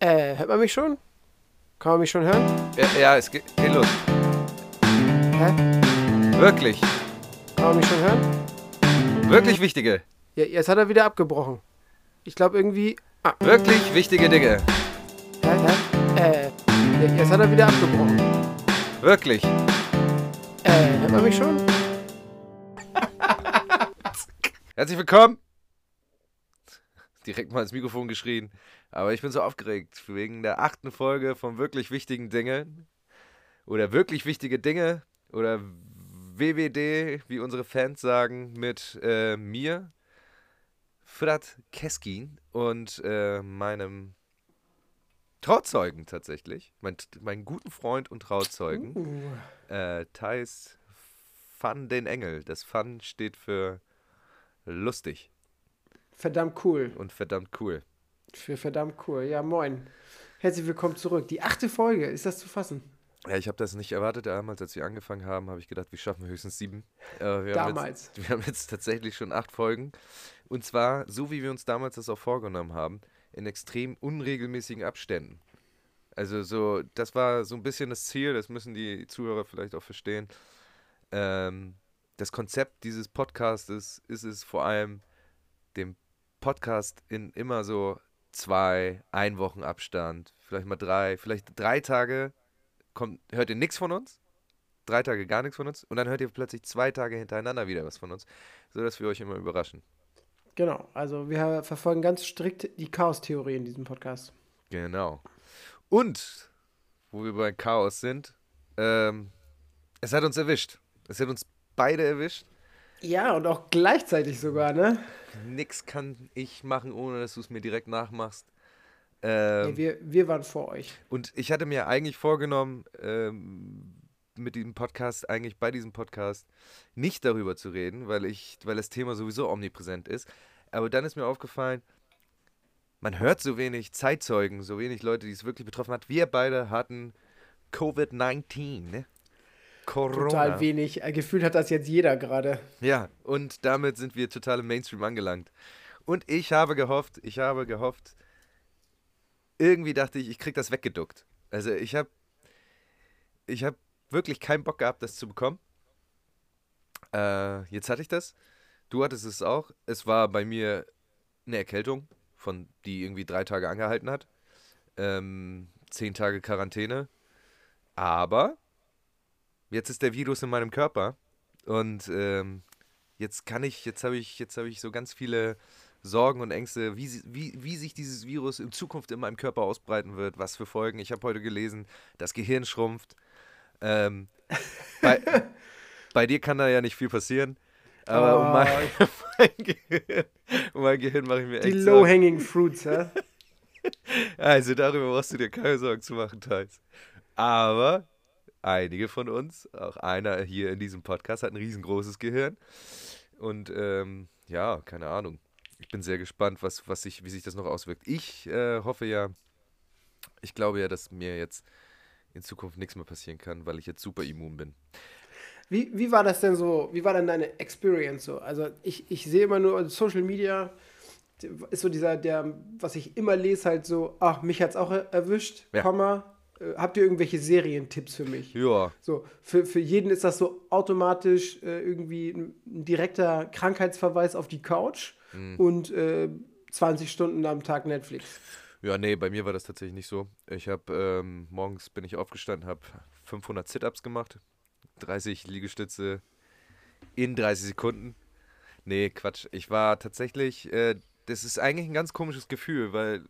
Äh, hört man mich schon? Kann man mich schon hören? Ja, ja es geht, geht los. Hä? Wirklich, Kann man mich schon hören? wirklich wichtige, Ja, jetzt hat er wieder abgebrochen. Ich glaube irgendwie. Ah, wirklich wichtige Dinge. hä, hä? Äh, ja, jetzt hat er wieder abgebrochen. Wirklich. Äh, hört man mich schon? Herzlich willkommen. Direkt mal ins Mikrofon geschrien. Aber ich bin so aufgeregt wegen der achten Folge von wirklich wichtigen Dingen. Oder wirklich wichtige Dinge. Oder WWD, wie unsere Fans sagen, mit äh, mir, Frat Keskin und äh, meinem Trauzeugen tatsächlich. Mein, meinen guten Freund und Trauzeugen. Uh, Äh, Thais Fun den Engel. Das Fun steht für lustig verdammt cool. und verdammt cool. Für verdammt cool. Ja, moin. Herzlich willkommen zurück. Die achte Folge, ist das zu fassen? Ja, ich habe das nicht erwartet. Damals, als wir angefangen haben, habe ich gedacht, wir schaffen höchstens sieben. Äh, wir Haben Damals. jetzt, wir haben jetzt tatsächlich schon acht Folgen. Und zwar, so wie wir uns damals das auch vorgenommen haben, in extrem unregelmäßigen Abständen. Also so, das war so ein bisschen das Ziel, das müssen die Zuhörer vielleicht auch verstehen. Ähm, das Konzept dieses Podcastes ist es vor allem, dem Podcast in immer so zwei, ein Wochen Abstand, vielleicht mal drei, vielleicht drei Tage kommt, hört ihr nichts von uns, drei Tage gar nichts von uns und dann hört ihr plötzlich zwei Tage hintereinander wieder was von uns, sodass wir euch immer überraschen. Genau. Also, wir verfolgen ganz strikt die Chaos-Theorie in diesem Podcast. Genau. Und, wo wir bei Chaos sind, ähm, es hat uns erwischt. Es hat uns beide erwischt. Ja, und auch gleichzeitig sogar, ne? Nix kann ich machen, ohne dass du es mir direkt nachmachst. Ähm, wir, wir waren vor euch. Und ich hatte mir eigentlich vorgenommen, ähm, mit diesem Podcast, eigentlich bei diesem Podcast, nicht darüber zu reden, weil ich, weil das Thema sowieso omnipräsent ist. Aber dann ist mir aufgefallen, man hört so wenig Zeitzeugen, so wenig Leute, die es wirklich betroffen hat. Wir beide hatten Covid-19, ne? Corona. Total wenig. Äh, Gefühlt hat das jetzt jeder gerade. Ja, und damit sind wir total im Mainstream angelangt. Und ich habe gehofft, ich habe gehofft, irgendwie dachte ich, ich krieg das weggeduckt. Also ich habe ich habe wirklich keinen Bock gehabt, das zu bekommen. Äh, jetzt hatte ich das. Du hattest es auch. Es war bei mir eine Erkältung, von die irgendwie drei Tage angehalten hat. Ähm, zehn Tage Quarantäne. Aber jetzt ist der Virus in meinem Körper und ähm, jetzt kann ich, jetzt habe ich, jetzt habe ich so ganz viele Sorgen und Ängste, wie, wie, wie sich dieses Virus in Zukunft in meinem Körper ausbreiten wird, was für Folgen. Ich habe heute gelesen, das Gehirn schrumpft. Ähm, bei, bei dir kann da ja nicht viel passieren. Aber um, Oh, mein, mein Gehirn, um mein Gehirn mache ich mir Die echt Sorgen. low-hanging fruits, hä? Also darüber brauchst du dir keine Sorgen zu machen, Thais. Aber einige von uns, auch einer hier in diesem Podcast, hat ein riesengroßes Gehirn. Und ähm, ja, keine Ahnung. Ich bin sehr gespannt, was, was sich, wie sich das noch auswirkt. Ich äh, hoffe ja, ich glaube ja, dass mir jetzt in Zukunft nichts mehr passieren kann, weil ich jetzt super immun bin. Wie, wie war das denn so? Wie war denn deine Experience so? Also ich, ich sehe immer nur Social Media ist so dieser, der, was ich immer lese, halt so, ach, mich hat's auch er erwischt, Ja. Komma. Äh, habt ihr irgendwelche Serientipps für mich? Ja, So, für, für jeden ist das so automatisch äh, irgendwie ein, ein direkter Krankheitsverweis auf die Couch Mhm. und äh, 20 Stunden am Tag Netflix. Ja, nee, bei mir war das tatsächlich nicht so. Ich habe ähm, morgens bin ich aufgestanden, habe 500 Sit-ups gemacht, 30 Liegestütze in 30 Sekunden. Nee, Quatsch. Ich war tatsächlich, äh, das ist eigentlich ein ganz komisches Gefühl, weil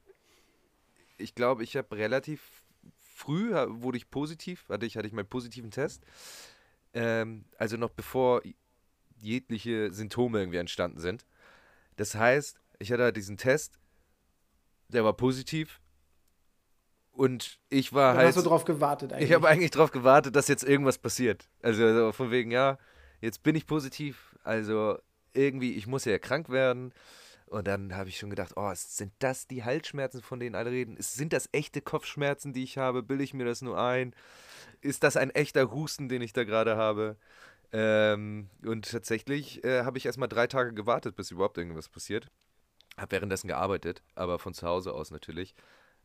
ich glaube, ich habe relativ früh wurde ich positiv, hatte ich, hatte ich meinen positiven Test. Ähm, also noch bevor jegliche Symptome irgendwie entstanden sind. Das heißt, ich hatte halt diesen Test, der war positiv und ich war Dann halt. hast du drauf gewartet eigentlich. Ich habe eigentlich darauf gewartet, dass jetzt irgendwas passiert. Also so von wegen, ja, jetzt bin ich positiv, also irgendwie, ich muss ja krank werden. Und dann habe ich schon gedacht, oh, sind das die Halsschmerzen, von denen alle reden? Sind das echte Kopfschmerzen, die ich habe? Bilde ich mir das nur ein? Ist das ein echter Husten, den ich da gerade habe? Ähm, und tatsächlich äh, habe ich erstmal drei Tage gewartet, bis überhaupt irgendwas passiert. Habe währenddessen gearbeitet, aber von zu Hause aus natürlich.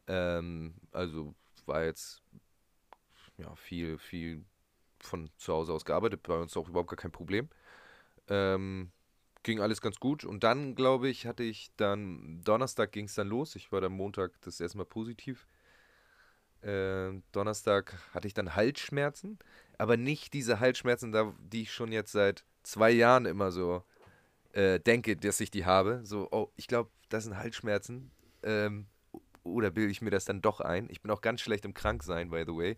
Ähm, also war jetzt ja, viel, viel von zu Hause aus gearbeitet, bei uns auch überhaupt gar kein Problem. Ähm, ging alles ganz gut. Und dann, glaube ich, hatte ich dann, Donnerstag ging es dann los. Ich war dann Montag das erste Mal positiv. Äh, Donnerstag hatte ich dann Halsschmerzen, aber nicht diese Halsschmerzen, da, die ich schon jetzt seit zwei Jahren immer so äh, denke, dass ich die habe. So, oh, ich glaube, das sind Halsschmerzen. Ähm, oder bilde ich mir das dann doch ein? Ich bin auch ganz schlecht im Kranksein, by the way,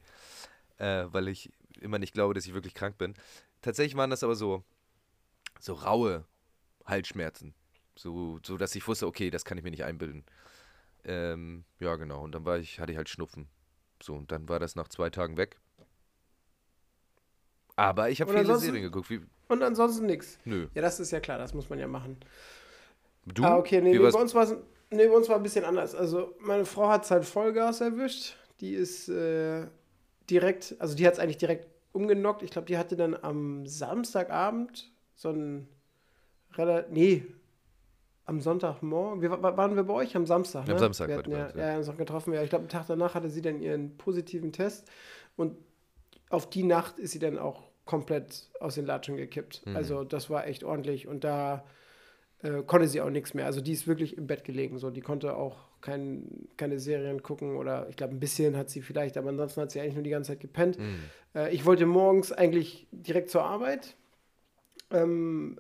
äh, weil ich immer nicht glaube, dass ich wirklich krank bin. Tatsächlich waren das aber so, so raue Halsschmerzen. So, so, dass ich wusste, okay, das kann ich mir nicht einbilden. Ähm, ja, genau. Und dann war ich, hatte ich halt Schnupfen. So, und dann war das nach zwei Tagen weg. Aber ich habe viele Serien geguckt. Wie, und ansonsten nichts. Nö. Ja, das ist ja klar, das muss man ja machen. Du? Ah, okay, nee, nee bei, uns war nee, bei uns war ein bisschen anders. Also, meine Frau hat es halt Vollgas erwischt. Die ist äh, direkt, also die hat es eigentlich direkt umgenockt. Ich glaube, die hatte dann am Samstagabend so ein relativ, nee, am Sonntagmorgen, wir, waren wir bei euch am Samstag? Ne? Am Samstag, wir hatten ja, ja, ja, noch getroffen. Ja, ich glaube, einen Tag danach hatte sie dann ihren positiven Test und auf die Nacht ist sie dann auch komplett aus den Latschen gekippt. Mhm. Also das war echt ordentlich und da äh, konnte sie auch nichts mehr. Also die ist wirklich im Bett gelegen, so die konnte auch kein, keine Serien gucken oder ich glaube ein bisschen hat sie vielleicht, aber ansonsten hat sie eigentlich nur die ganze Zeit gepennt. Mhm. Äh, ich wollte morgens eigentlich direkt zur Arbeit. Ähm,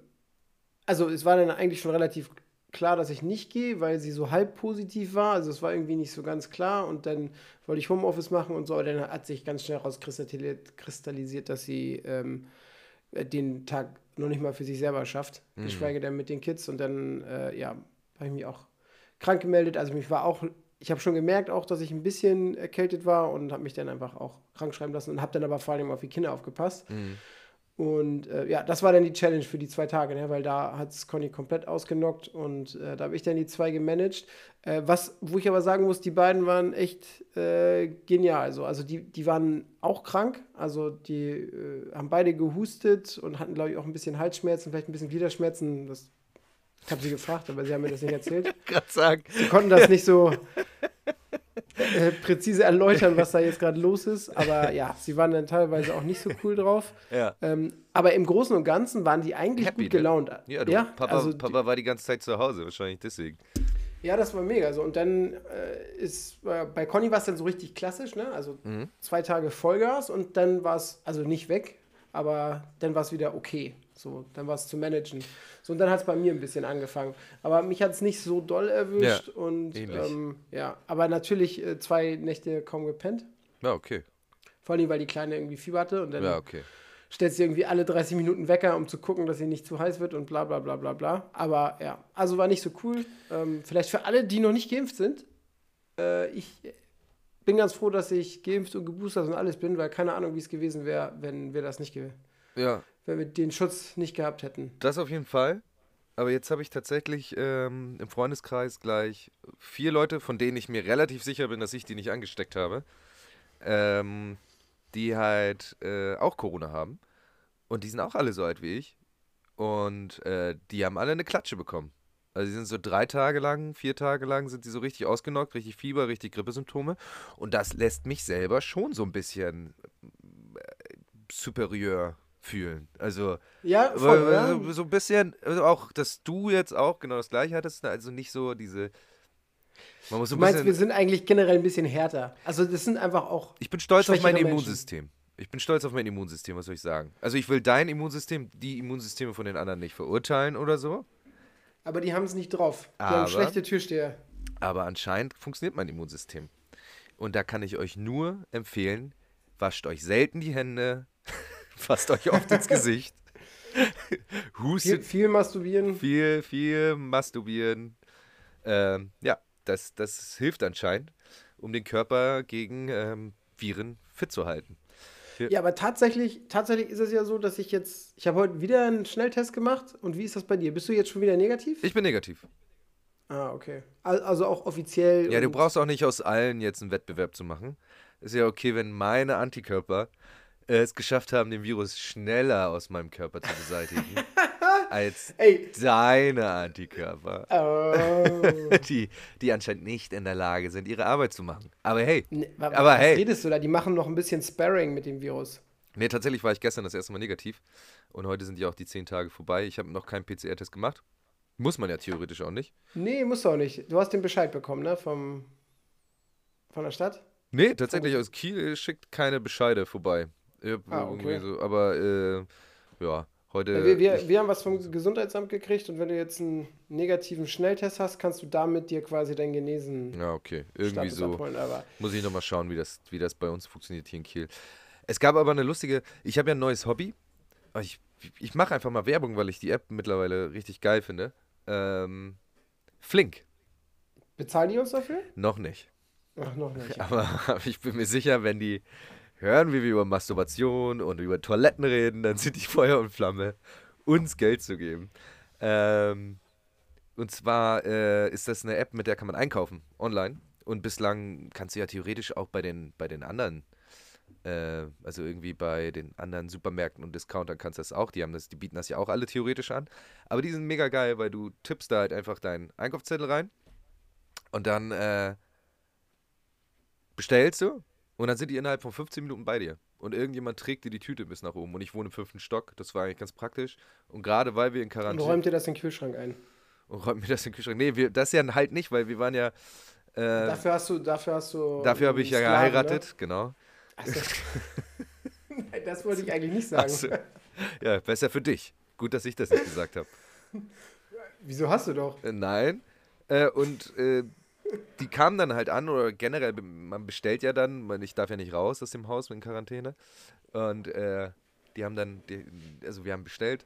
also es war dann eigentlich schon relativ klar, dass ich nicht gehe, weil sie so halb positiv war. Also es war irgendwie nicht so ganz klar. Und dann wollte ich Homeoffice machen und so. Aber dann hat sich ganz schnell rauskristallisiert, dass sie ähm, den Tag noch nicht mal für sich selber schafft. Mhm. Geschweige denn mit den Kids. Und dann, äh, ja, habe ich mich auch krank gemeldet. Also mich war auch, ich habe schon gemerkt auch, dass ich ein bisschen erkältet war und habe mich dann einfach auch krank schreiben lassen und habe dann aber vor allem auf die Kinder aufgepasst. Mhm. Und äh, ja, das war dann die Challenge für die zwei Tage, ne? weil da hat es Conny komplett ausgenockt und äh, da habe ich dann die zwei gemanagt. Äh, was, wo ich aber sagen muss, die beiden waren echt äh, genial. So. Also die, die waren auch krank, also die äh, haben beide gehustet und hatten, glaube ich, auch ein bisschen Halsschmerzen, vielleicht ein bisschen Gliederschmerzen. Das, ich habe sie gefragt, aber sie haben mir das nicht erzählt. Gerade sagen. Sie konnten das nicht so äh, präzise erläutern, was da jetzt gerade los ist. Aber ja, sie waren dann teilweise auch nicht so cool drauf. Ja. Ähm, aber im Großen und Ganzen waren die eigentlich Happy, gut ne? gelaunt. Ne? Ja, du, ja? Papa, also, Papa war die ganze Zeit zu Hause, wahrscheinlich deswegen. Ja, das war mega. So, und dann äh, ist äh, bei Conny war es dann so richtig klassisch, ne? Also mhm. zwei Tage Vollgas und dann war es, also nicht weg, aber dann war es wieder okay. So, dann war es zu managen. So, und dann hat es bei mir ein bisschen angefangen. Aber mich hat es nicht so doll erwischt. Ja, und ähm, ja, aber natürlich äh, zwei Nächte kaum gepennt. Ja, okay. Vor allem, weil die Kleine irgendwie Fieber hatte und dann ja, okay. stellt sie irgendwie alle 30 Minuten Wecker, um zu gucken, dass sie nicht zu heiß wird und bla bla bla bla bla. Aber ja, also war nicht so cool. Ähm, vielleicht für alle, die noch nicht geimpft sind. Äh, ich bin ganz froh, dass ich geimpft und geboostert und alles bin, weil keine Ahnung, wie es gewesen wäre, wenn wir das nicht gewesen ja wenn wir den Schutz nicht gehabt hätten. Das auf jeden Fall. Aber jetzt habe ich tatsächlich ähm, im Freundeskreis gleich vier Leute, von denen ich mir relativ sicher bin, dass ich die nicht angesteckt habe, ähm, die halt äh, auch Corona haben. Und die sind auch alle so alt wie ich. Und äh, die haben alle eine Klatsche bekommen. Also die sind so drei Tage lang, vier Tage lang sind die so richtig ausgenockt, richtig Fieber, richtig Grippesymptome. Und das lässt mich selber schon so ein bisschen äh, superior fühlen. Also ja, voll, ja. So, ein bisschen, also auch, dass du jetzt auch genau das gleiche hattest, ne? also nicht so diese. Man muss so du meinst, wir sind eigentlich generell ein bisschen härter. Also das sind einfach auch. Ich bin stolz auf mein Immunsystem. Ich bin stolz auf mein Immunsystem, was soll ich sagen? Also ich will dein Immunsystem, die Immunsysteme von den anderen nicht verurteilen oder so. Aber die haben es nicht drauf. Die aber, haben schlechte Türsteher. Aber anscheinend funktioniert mein Immunsystem. Und da kann ich euch nur empfehlen, wascht euch selten die Hände, Fasst euch oft ins Gesicht. Hustet. Viel, viel, masturbieren. Viel, viel masturbieren. Ähm, ja, das, das hilft anscheinend, um den Körper gegen ähm, Viren fit zu halten. Ja. ja, aber tatsächlich, tatsächlich ist es ja so, dass ich jetzt, ich habe heute wieder einen Schnelltest gemacht. Und wie ist das bei dir? Bist du jetzt schon wieder negativ? Ich bin negativ. Ah, okay. Also auch offiziell. Ja, du brauchst auch nicht aus allen jetzt einen Wettbewerb zu machen. Ist ja okay, wenn meine Antikörper äh, es geschafft haben, den Virus schneller aus meinem Körper zu beseitigen als Ey. deine Antikörper, Oh. die, die anscheinend nicht in der Lage sind, ihre Arbeit zu machen. Aber hey, Nee, wa- Aber was hey. redest du da? Die machen noch ein bisschen Sparring mit dem Virus. nee, tatsächlich war ich gestern das erste Mal negativ und heute sind ja auch die zehn Tage vorbei. Ich habe noch keinen PCR-Test gemacht. Muss man ja theoretisch auch nicht. Nee, musst du auch nicht. Du hast den Bescheid bekommen, ne? Vom, von der Stadt? Nee, tatsächlich aus Kiel schickt keine Bescheide vorbei. Hab Ah, irgendwie okay. so, aber äh, ja, heute. Ja, wir, wir, ich, wir haben was vom Gesundheitsamt gekriegt und wenn du jetzt einen negativen Schnelltest hast, kannst du damit dir quasi deinen Genesen ja, okay. Irgendwie Status so. abholen. Muss ich nochmal schauen, wie das, wie das bei uns funktioniert hier in Kiel. Es gab aber eine lustige, ich habe ja ein neues Hobby. Ich, ich mache einfach mal Werbung, weil ich die App mittlerweile richtig geil finde. Ähm, Flink, bezahlen die uns dafür? noch nicht. Ach, noch nicht. Aber ich bin mir sicher, wenn die hören, wie wir über Masturbation und über Toiletten reden, dann sind die Feuer und Flamme, uns Geld zu geben. Ähm, und zwar äh, ist das eine App, mit der kann man einkaufen, online. Und bislang kannst du ja theoretisch auch bei den, bei den anderen, äh, also irgendwie bei den anderen Supermärkten und Discountern kannst du das auch. Die, haben das, die bieten das ja auch alle theoretisch an. Aber die sind mega geil, weil du tippst da halt einfach deinen Einkaufszettel rein und dann äh, bestellst du und dann sind die innerhalb von 15 Minuten bei dir. Und irgendjemand trägt dir die Tüte bis nach oben. Und ich wohne im fünften Stock, das war eigentlich ganz praktisch. Und gerade weil wir in Und Quarantäne. räumt dir das in den Kühlschrank ein. Und räumt mir das in den Kühlschrank. Nee, wir, das ja halt nicht, weil wir waren ja. Äh, dafür Dafür hast du, dafür hast du. habe ich ja Sklaven, geheiratet, genau. Ne? Ach so. Nein, das wollte ich eigentlich nicht sagen. Ach so. Ja, besser für dich. Gut, dass ich das nicht gesagt habe. Wieso hast du doch? Äh, Nein. Äh, und äh, die kamen dann halt an, oder generell, man bestellt ja dann, man, ich darf ja nicht raus aus dem Haus mit Quarantäne. Und äh, die haben dann, die, also wir haben bestellt.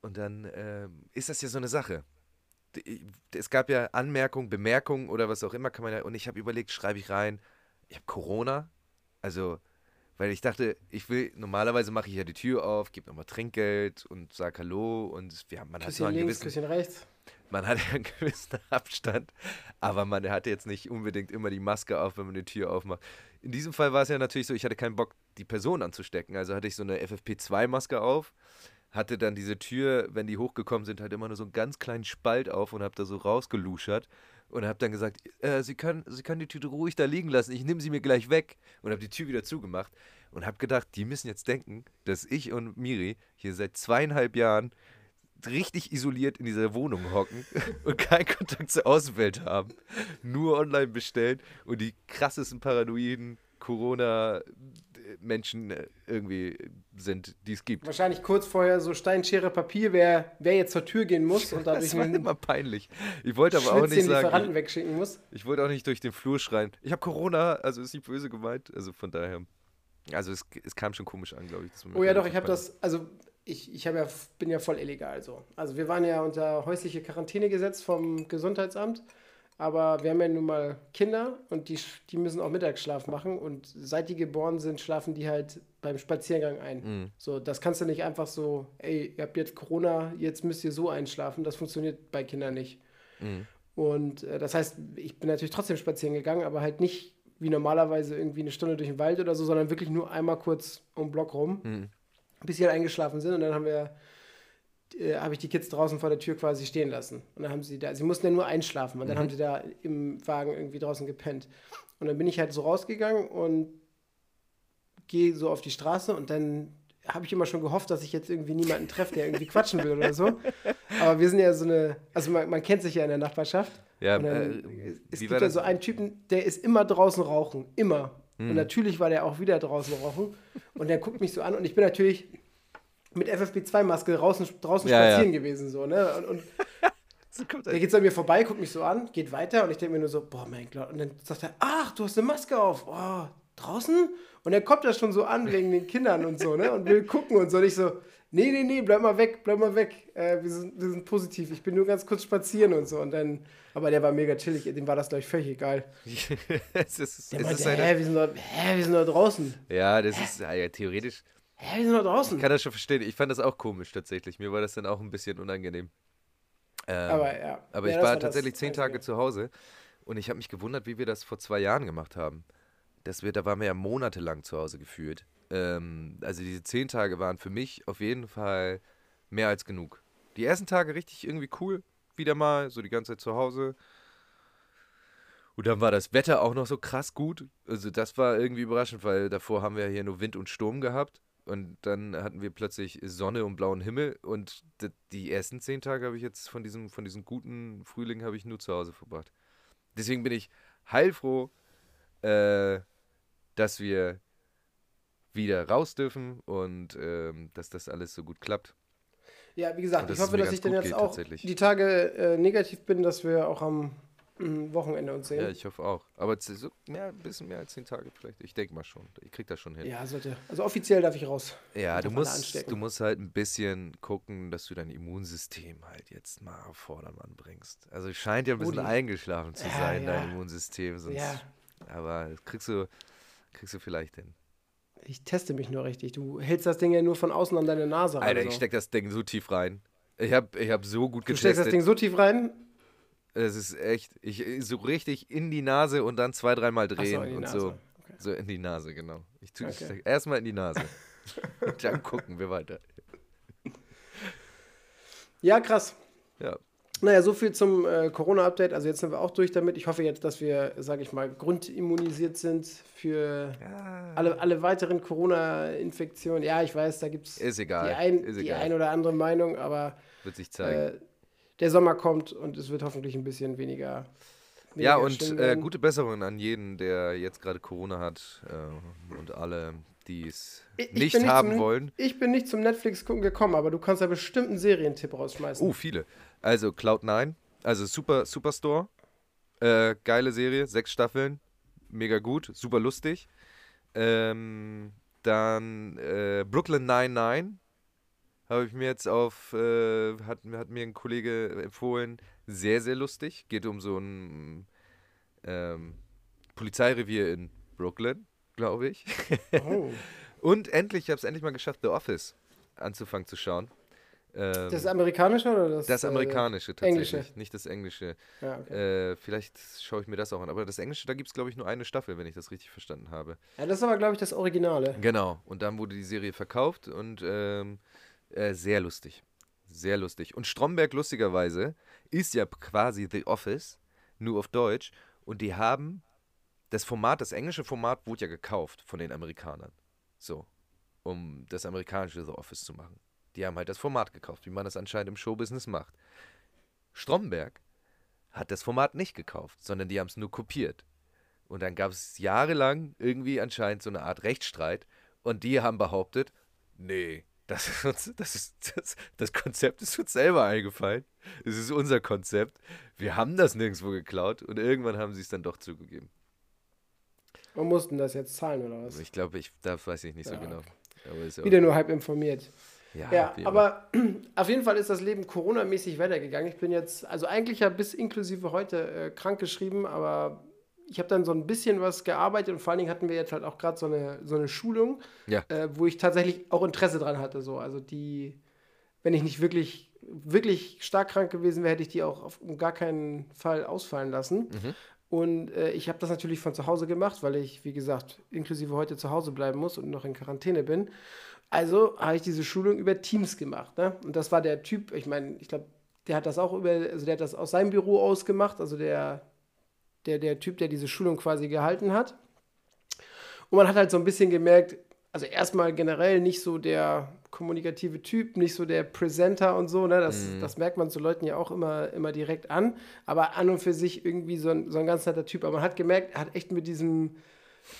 Und dann äh, ist das ja so eine Sache. Es gab ja Anmerkungen, Bemerkungen oder was auch immer kann man ja. Und ich habe überlegt, schreibe ich rein, ich habe Corona. Also, weil ich dachte, ich will, normalerweise mache ich ja die Tür auf, gebe nochmal Trinkgeld und sage Hallo und wir haben, man hat so Küsschen einen links, gewissen Küsschen rechts. Man hat ja einen gewissen Abstand, aber man hatte jetzt nicht unbedingt immer die Maske auf, wenn man die Tür aufmacht. In diesem Fall war es ja natürlich so, ich hatte keinen Bock, die Person anzustecken. Also hatte ich so eine FFP2-Maske auf, hatte dann diese Tür, wenn die hochgekommen sind, halt immer nur so einen ganz kleinen Spalt auf und habe da so rausgeluschert und habe dann gesagt, äh, Sie, können, Sie können die Tüte ruhig da liegen lassen, ich nehme sie mir gleich weg und habe die Tür wieder zugemacht und habe gedacht, die müssen jetzt denken, dass ich und Miri hier seit zweieinhalb Jahren richtig isoliert in dieser Wohnung hocken und keinen Kontakt zur Außenwelt haben, nur online bestellen und die krassesten paranoiden Corona-Menschen äh, irgendwie sind, die es gibt. Wahrscheinlich kurz vorher so Stein, Schere, Papier, wer, wer jetzt zur Tür gehen muss und dadurch Das war immer peinlich. Ich wollte aber auch nicht sagen, wegschicken muss. ich, wollte auch nicht durch den Flur schreien, ich habe Corona, also ist nicht böse gemeint, also von daher. Also es, es kam schon komisch an, glaube ich. Oh ja, doch, ich habe das, also ich, ich ja, bin ja voll illegal so. Also wir waren ja unter häusliche Quarantäne gesetzt vom Gesundheitsamt, aber wir haben ja nun mal Kinder und die, die müssen auch Mittagsschlaf machen und seit die geboren sind, schlafen die halt beim Spaziergang ein. Mhm. So, das kannst du nicht einfach so, ey, ihr habt jetzt Corona, jetzt müsst ihr so einschlafen. Das funktioniert bei Kindern nicht. Mhm. Und äh, das heißt, ich bin natürlich trotzdem spazieren gegangen, aber halt nicht wie normalerweise irgendwie eine Stunde durch den Wald oder so, sondern wirklich nur einmal kurz um den Block rum, Mhm. Bis sie halt eingeschlafen sind. Und dann haben wir, äh, habe ich die Kids draußen vor der Tür quasi stehen lassen. Und dann haben sie da, sie mussten ja nur einschlafen und dann Mhm. haben sie da im Wagen irgendwie draußen gepennt. Und dann bin ich halt so rausgegangen und gehe so auf die Straße und dann habe ich immer schon gehofft, dass ich jetzt irgendwie niemanden treffe, der irgendwie quatschen will oder so. Aber wir sind ja so eine, also man, man kennt sich ja in der Nachbarschaft. Ja, dann, äh, es gibt ja so einen Typen, der ist immer draußen rauchen. Immer. Hm. Und natürlich war der auch wieder draußen rauchen. Und der guckt mich so an und ich bin natürlich mit FFP2-Maske draußen, draußen Ja, spazieren gewesen. So, ne? Und, und So der geht so an mir vorbei, guckt mich so an, geht weiter und ich denke mir nur so, boah, mein Gott. Und dann sagt er, ach, du hast eine Maske auf. Oh, draußen? Und er kommt da schon so an wegen den Kindern und so, ne? Und will gucken und so. Und ich so, nee, nee, nee, bleib mal weg, bleib mal weg. Äh, wir, sind, wir sind positiv. Ich bin nur ganz kurz spazieren und so. Und dann, aber der war mega chillig, dem war das gleich völlig egal. es ist, Der es meinte, ist eine, hä, wir sind, doch, hä, wir sind doch draußen. ja, das ist ja, theoretisch. Hä, wir sind doch draußen. Ich kann das schon verstehen. Ich fand das auch komisch tatsächlich. Mir war das dann auch ein bisschen unangenehm. Ähm, aber ja. aber ja, ich war das tatsächlich zehn Tage zu Hause und ich habe mich gewundert, wie wir das vor zwei Jahren gemacht haben. Das wir, da waren wir ja monatelang zu Hause gefühlt. Ähm, also diese zehn Tage waren für mich auf jeden Fall mehr als genug. Die ersten Tage richtig irgendwie cool. Wieder mal, so die ganze Zeit zu Hause. Und dann war das Wetter auch noch so krass gut. Also das war irgendwie überraschend, weil davor haben wir hier nur Wind und Sturm gehabt. Und dann hatten wir plötzlich Sonne und blauen Himmel. Und die ersten zehn Tage habe ich jetzt von diesem, von diesem guten Frühling habe ich nur zu Hause verbracht. Deswegen bin ich heilfroh, äh, dass wir wieder raus dürfen und ähm, dass das alles so gut klappt. Ja, wie gesagt, ich hoffe, dass ich dann jetzt geht, auch die Tage äh, negativ bin, dass wir auch am Wochenende uns sehen. Ja, ich hoffe auch. Aber so mehr, ein bisschen mehr als zehn Tage vielleicht. Ich denke mal schon. Ich krieg das schon hin. Ja, sollte. Also offiziell darf ich raus. Ja, du musst, du musst halt ein bisschen gucken, dass du dein Immunsystem halt jetzt mal auf Vordermann bringst. Also es scheint ja ein bisschen Udi. eingeschlafen zu ja, sein, ja. dein Immunsystem. Sonst, ja. Aber das kriegst du, kriegst du vielleicht hin. Ich teste mich nur richtig. Du hältst das Ding ja nur von außen an deine Nase rein. Alter, ich steck das Ding so tief rein. Ich habe ich hab so gut getestet. Du steckst das Ding so tief rein, es ist echt, ich so richtig in die Nase und dann zwei, dreimal drehen so, und so. Okay. So in die Nase, genau. Ich tue okay. erstmal in die Nase. und dann gucken wir weiter. Ja, krass. Ja. Naja, so viel zum äh, Corona-Update. Also jetzt sind wir auch durch damit. Ich hoffe jetzt, dass wir, sage ich mal, grundimmunisiert sind für ja. alle, alle weiteren Corona-Infektionen. Ja, ich weiß, da gibt es die, ein, die ein oder andere Meinung, aber wird sich zeigen. Äh, der Sommer kommt und es wird hoffentlich ein bisschen weniger. weniger ja, und äh, gute Besserung an jeden, der jetzt gerade Corona hat äh, und alle, die es nicht, haben zum, wollen. Ich bin nicht zum Netflix gucken gekommen, aber du kannst da bestimmt einen Serientipp rausschmeißen. Oh, viele. Also Cloud9, also Super Superstore, äh, geile Serie, sechs Staffeln, mega gut, super lustig. Ähm, dann äh, Brooklyn 99, habe ich mir jetzt auf, äh, hat, hat mir ein Kollege empfohlen, sehr, sehr lustig. Geht um so ein ähm, Polizeirevier in Brooklyn, glaube ich. Oh. Und endlich, ich habe es endlich mal geschafft, The Office anzufangen zu schauen. Ähm, das amerikanische oder das? Das äh, amerikanische äh, tatsächlich, Englische. nicht das englische. Ja, okay. äh, vielleicht schaue ich mir das auch an. Aber das englische, da gibt es glaube ich nur eine Staffel, wenn ich das richtig verstanden habe. Ja, das ist aber glaube ich das Originale. Genau. Und dann wurde die Serie verkauft und ähm, äh, sehr lustig. Sehr lustig. Und Stromberg, lustigerweise, ist ja quasi The Office, nur auf Deutsch. Und die haben das Format, das englische Format, wurde ja gekauft von den Amerikanern. So. Um das amerikanische The Office zu machen. Die haben halt das Format gekauft, wie man das anscheinend im Showbusiness macht. Stromberg hat das Format nicht gekauft, sondern die haben es nur kopiert. Und dann gab es jahrelang irgendwie anscheinend so eine Art Rechtsstreit. Und die haben behauptet, nee, das, ist uns, das, ist, das, das Konzept ist uns selber eingefallen. Es ist unser Konzept. Wir haben das nirgendwo geklaut und irgendwann haben sie es dann doch zugegeben. Und mussten das jetzt zahlen oder was? Ich glaube, ich, da weiß ich nicht ja, so genau. Ja Wieder nur halb informiert. Ja, ja aber auf jeden Fall ist das Leben Corona-mäßig weitergegangen. Ich bin jetzt, also eigentlich ja bis inklusive heute äh, krank geschrieben, aber ich habe dann so ein bisschen was gearbeitet und vor allen Dingen hatten wir jetzt halt auch gerade so eine, so eine Schulung, ja. äh, wo ich tatsächlich auch Interesse dran hatte. So. Also die, wenn ich nicht wirklich, wirklich stark krank gewesen wäre, hätte ich die auch auf gar keinen Fall ausfallen lassen. Mhm. Und äh, ich habe das natürlich von zu Hause gemacht, weil ich, wie gesagt, inklusive heute zu Hause bleiben muss und noch in Quarantäne bin. Also habe ich diese Schulung über Teams gemacht. Ne? Und das war der Typ, ich meine, ich glaube, der hat das auch über, also der hat das aus seinem Büro aus gemacht. Also der der, der Typ, der diese Schulung quasi gehalten hat. Und man hat halt so ein bisschen gemerkt, also erstmal generell nicht so der kommunikative Typ, nicht so der Presenter und so, ne? das, mm. das merkt man zu Leuten ja auch immer, immer direkt an, aber an und für sich irgendwie so ein, so ein ganz netter Typ. Aber man hat gemerkt, er hat echt mit diesem,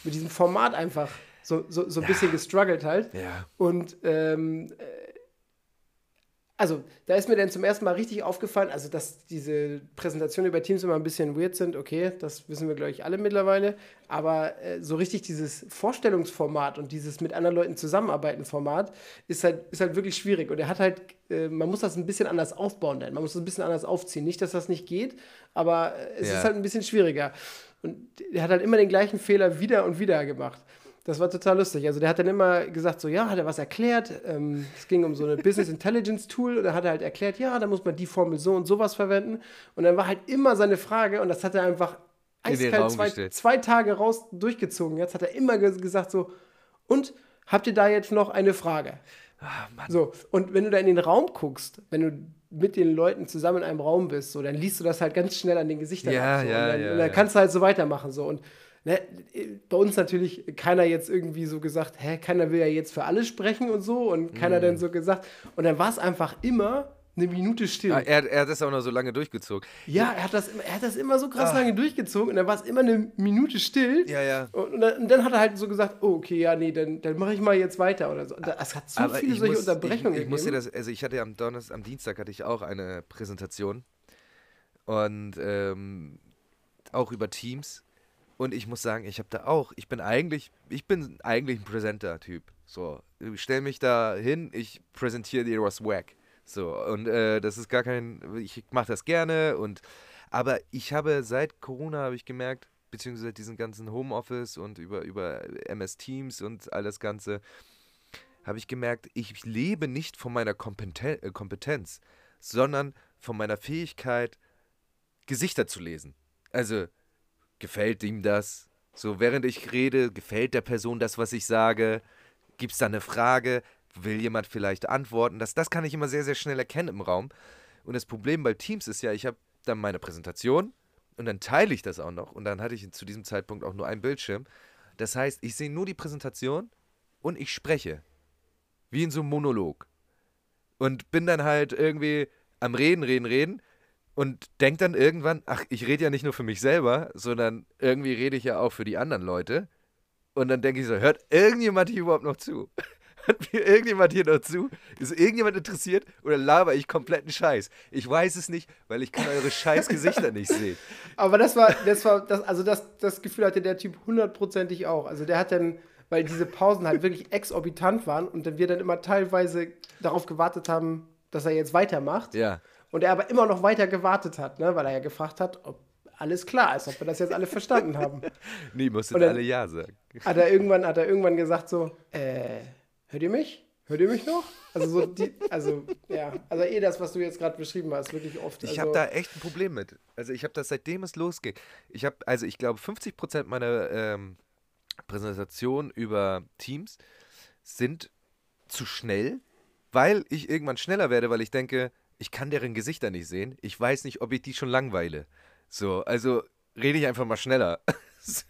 mit diesem Format einfach so, so, so ein ja. bisschen gestruggelt halt. Ja. Und ähm, also da ist mir dann zum ersten Mal richtig aufgefallen, also dass diese Präsentationen über Teams immer ein bisschen weird sind, okay, das wissen wir, glaube ich, alle mittlerweile, aber äh, so richtig dieses Vorstellungsformat und dieses mit anderen Leuten zusammenarbeiten Format ist halt, ist halt wirklich schwierig und er hat halt, äh, man muss das ein bisschen anders aufbauen, denn man muss das ein bisschen anders aufziehen. Nicht, dass das nicht geht, aber es ja. ist halt ein bisschen schwieriger. Und er hat halt immer den gleichen Fehler wieder und wieder gemacht. Das war total lustig. Also der hat dann immer gesagt, so ja, hat er was erklärt. Ähm, es ging um so eine Business Intelligence Tool. Und da hat er halt erklärt, ja, da muss man die Formel so und sowas verwenden. Und dann war halt immer seine Frage und das hat er einfach eiskalt zwei, zwei, Tage raus durchgezogen. Jetzt hat er immer gesagt so, und habt ihr da jetzt noch eine Frage? Ah, so, und wenn du da in den Raum guckst, wenn du mit den Leuten zusammen in einem Raum bist, so, dann liest du das halt ganz schnell an den Gesichtern Ja, ab. So. ja, und dann, ja, und dann ja. kannst du halt so weitermachen. So. Und ne, bei uns natürlich keiner jetzt irgendwie so gesagt, hä, keiner will ja jetzt für alle sprechen und so. Und keiner Mhm. dann so gesagt. Und dann war es einfach immer eine Minute still. Ah, er, er hat das auch noch so lange durchgezogen. Ja, er hat das, immer- er hat das immer so krass Ah. lange durchgezogen und dann war es immer eine Minute still. Ja, ja. Und, und, dann, und dann hat er halt so gesagt, oh, okay, ja, nee, dann, dann mache ich mal jetzt weiter oder so. Es hat so Aber viele solche muss, Unterbrechungen Ich, ich muss dir gegeben. das, also ich hatte am Donnerstag, am Dienstag hatte ich auch eine Präsentation und ähm, auch über Teams und ich muss sagen, ich habe da auch, ich bin eigentlich, ich bin eigentlich ein Presenter-Typ. So, ich stell mich da hin, ich präsentiere dir was wack. So, und äh, das ist gar kein, ich mache das gerne und, aber ich habe seit Corona, habe ich gemerkt, beziehungsweise diesen ganzen Homeoffice und über, über MS Teams und all das Ganze, habe ich gemerkt, ich lebe nicht von meiner Kompeten äh, Kompetenz, sondern von meiner Fähigkeit, Gesichter zu lesen. Also, gefällt ihm das? So, während ich rede, gefällt der Person das, was ich sage? Gibt es da eine Frage? Will jemand vielleicht antworten? Das, das kann ich immer sehr, sehr schnell erkennen im Raum. Und das Problem bei Teams ist ja, ich habe dann meine Präsentation und dann teile ich das auch noch. Und dann hatte ich zu diesem Zeitpunkt auch nur einen Bildschirm. Das heißt, ich sehe nur die Präsentation und ich spreche. Wie in so einem Monolog. Und bin dann halt irgendwie am Reden, Reden, Reden und denk dann irgendwann, ach, ich rede ja nicht nur für mich selber, sondern irgendwie rede ich ja auch für die anderen Leute. Und dann denke ich so, hört irgendjemand hier überhaupt noch zu? Hört mir irgendjemand hier noch zu? Ist irgendjemand interessiert oder laber ich kompletten Scheiß? Ich weiß es nicht, weil ich kann eure scheiß Gesichter nicht sehen. Aber das war, das war, das, also das, das Gefühl hatte der Typ hundertprozentig auch. Also der hat dann, weil diese Pausen halt wirklich exorbitant waren und dann wir dann immer teilweise darauf gewartet haben, dass er jetzt weitermacht. Ja. Und er aber immer noch weiter gewartet hat, ne? weil er ja gefragt hat, ob alles klar ist, ob wir das jetzt alle verstanden haben. Nee, dann- alle Ja sagen. Hat er irgendwann, hat er irgendwann gesagt so, äh, hört ihr mich? Hört ihr mich noch? Also so die, also ja, also eh das, was du jetzt gerade beschrieben hast, wirklich oft. Ich also, habe da echt ein Problem mit. Also ich habe das seitdem es losgeht. Ich habe, also ich glaube, 50% meiner ähm, Präsentation über Teams sind zu schnell, weil ich irgendwann schneller werde, weil ich denke, ich kann deren Gesichter nicht sehen. Ich weiß nicht, ob ich die schon langweile. So, also rede ich einfach mal schneller. so,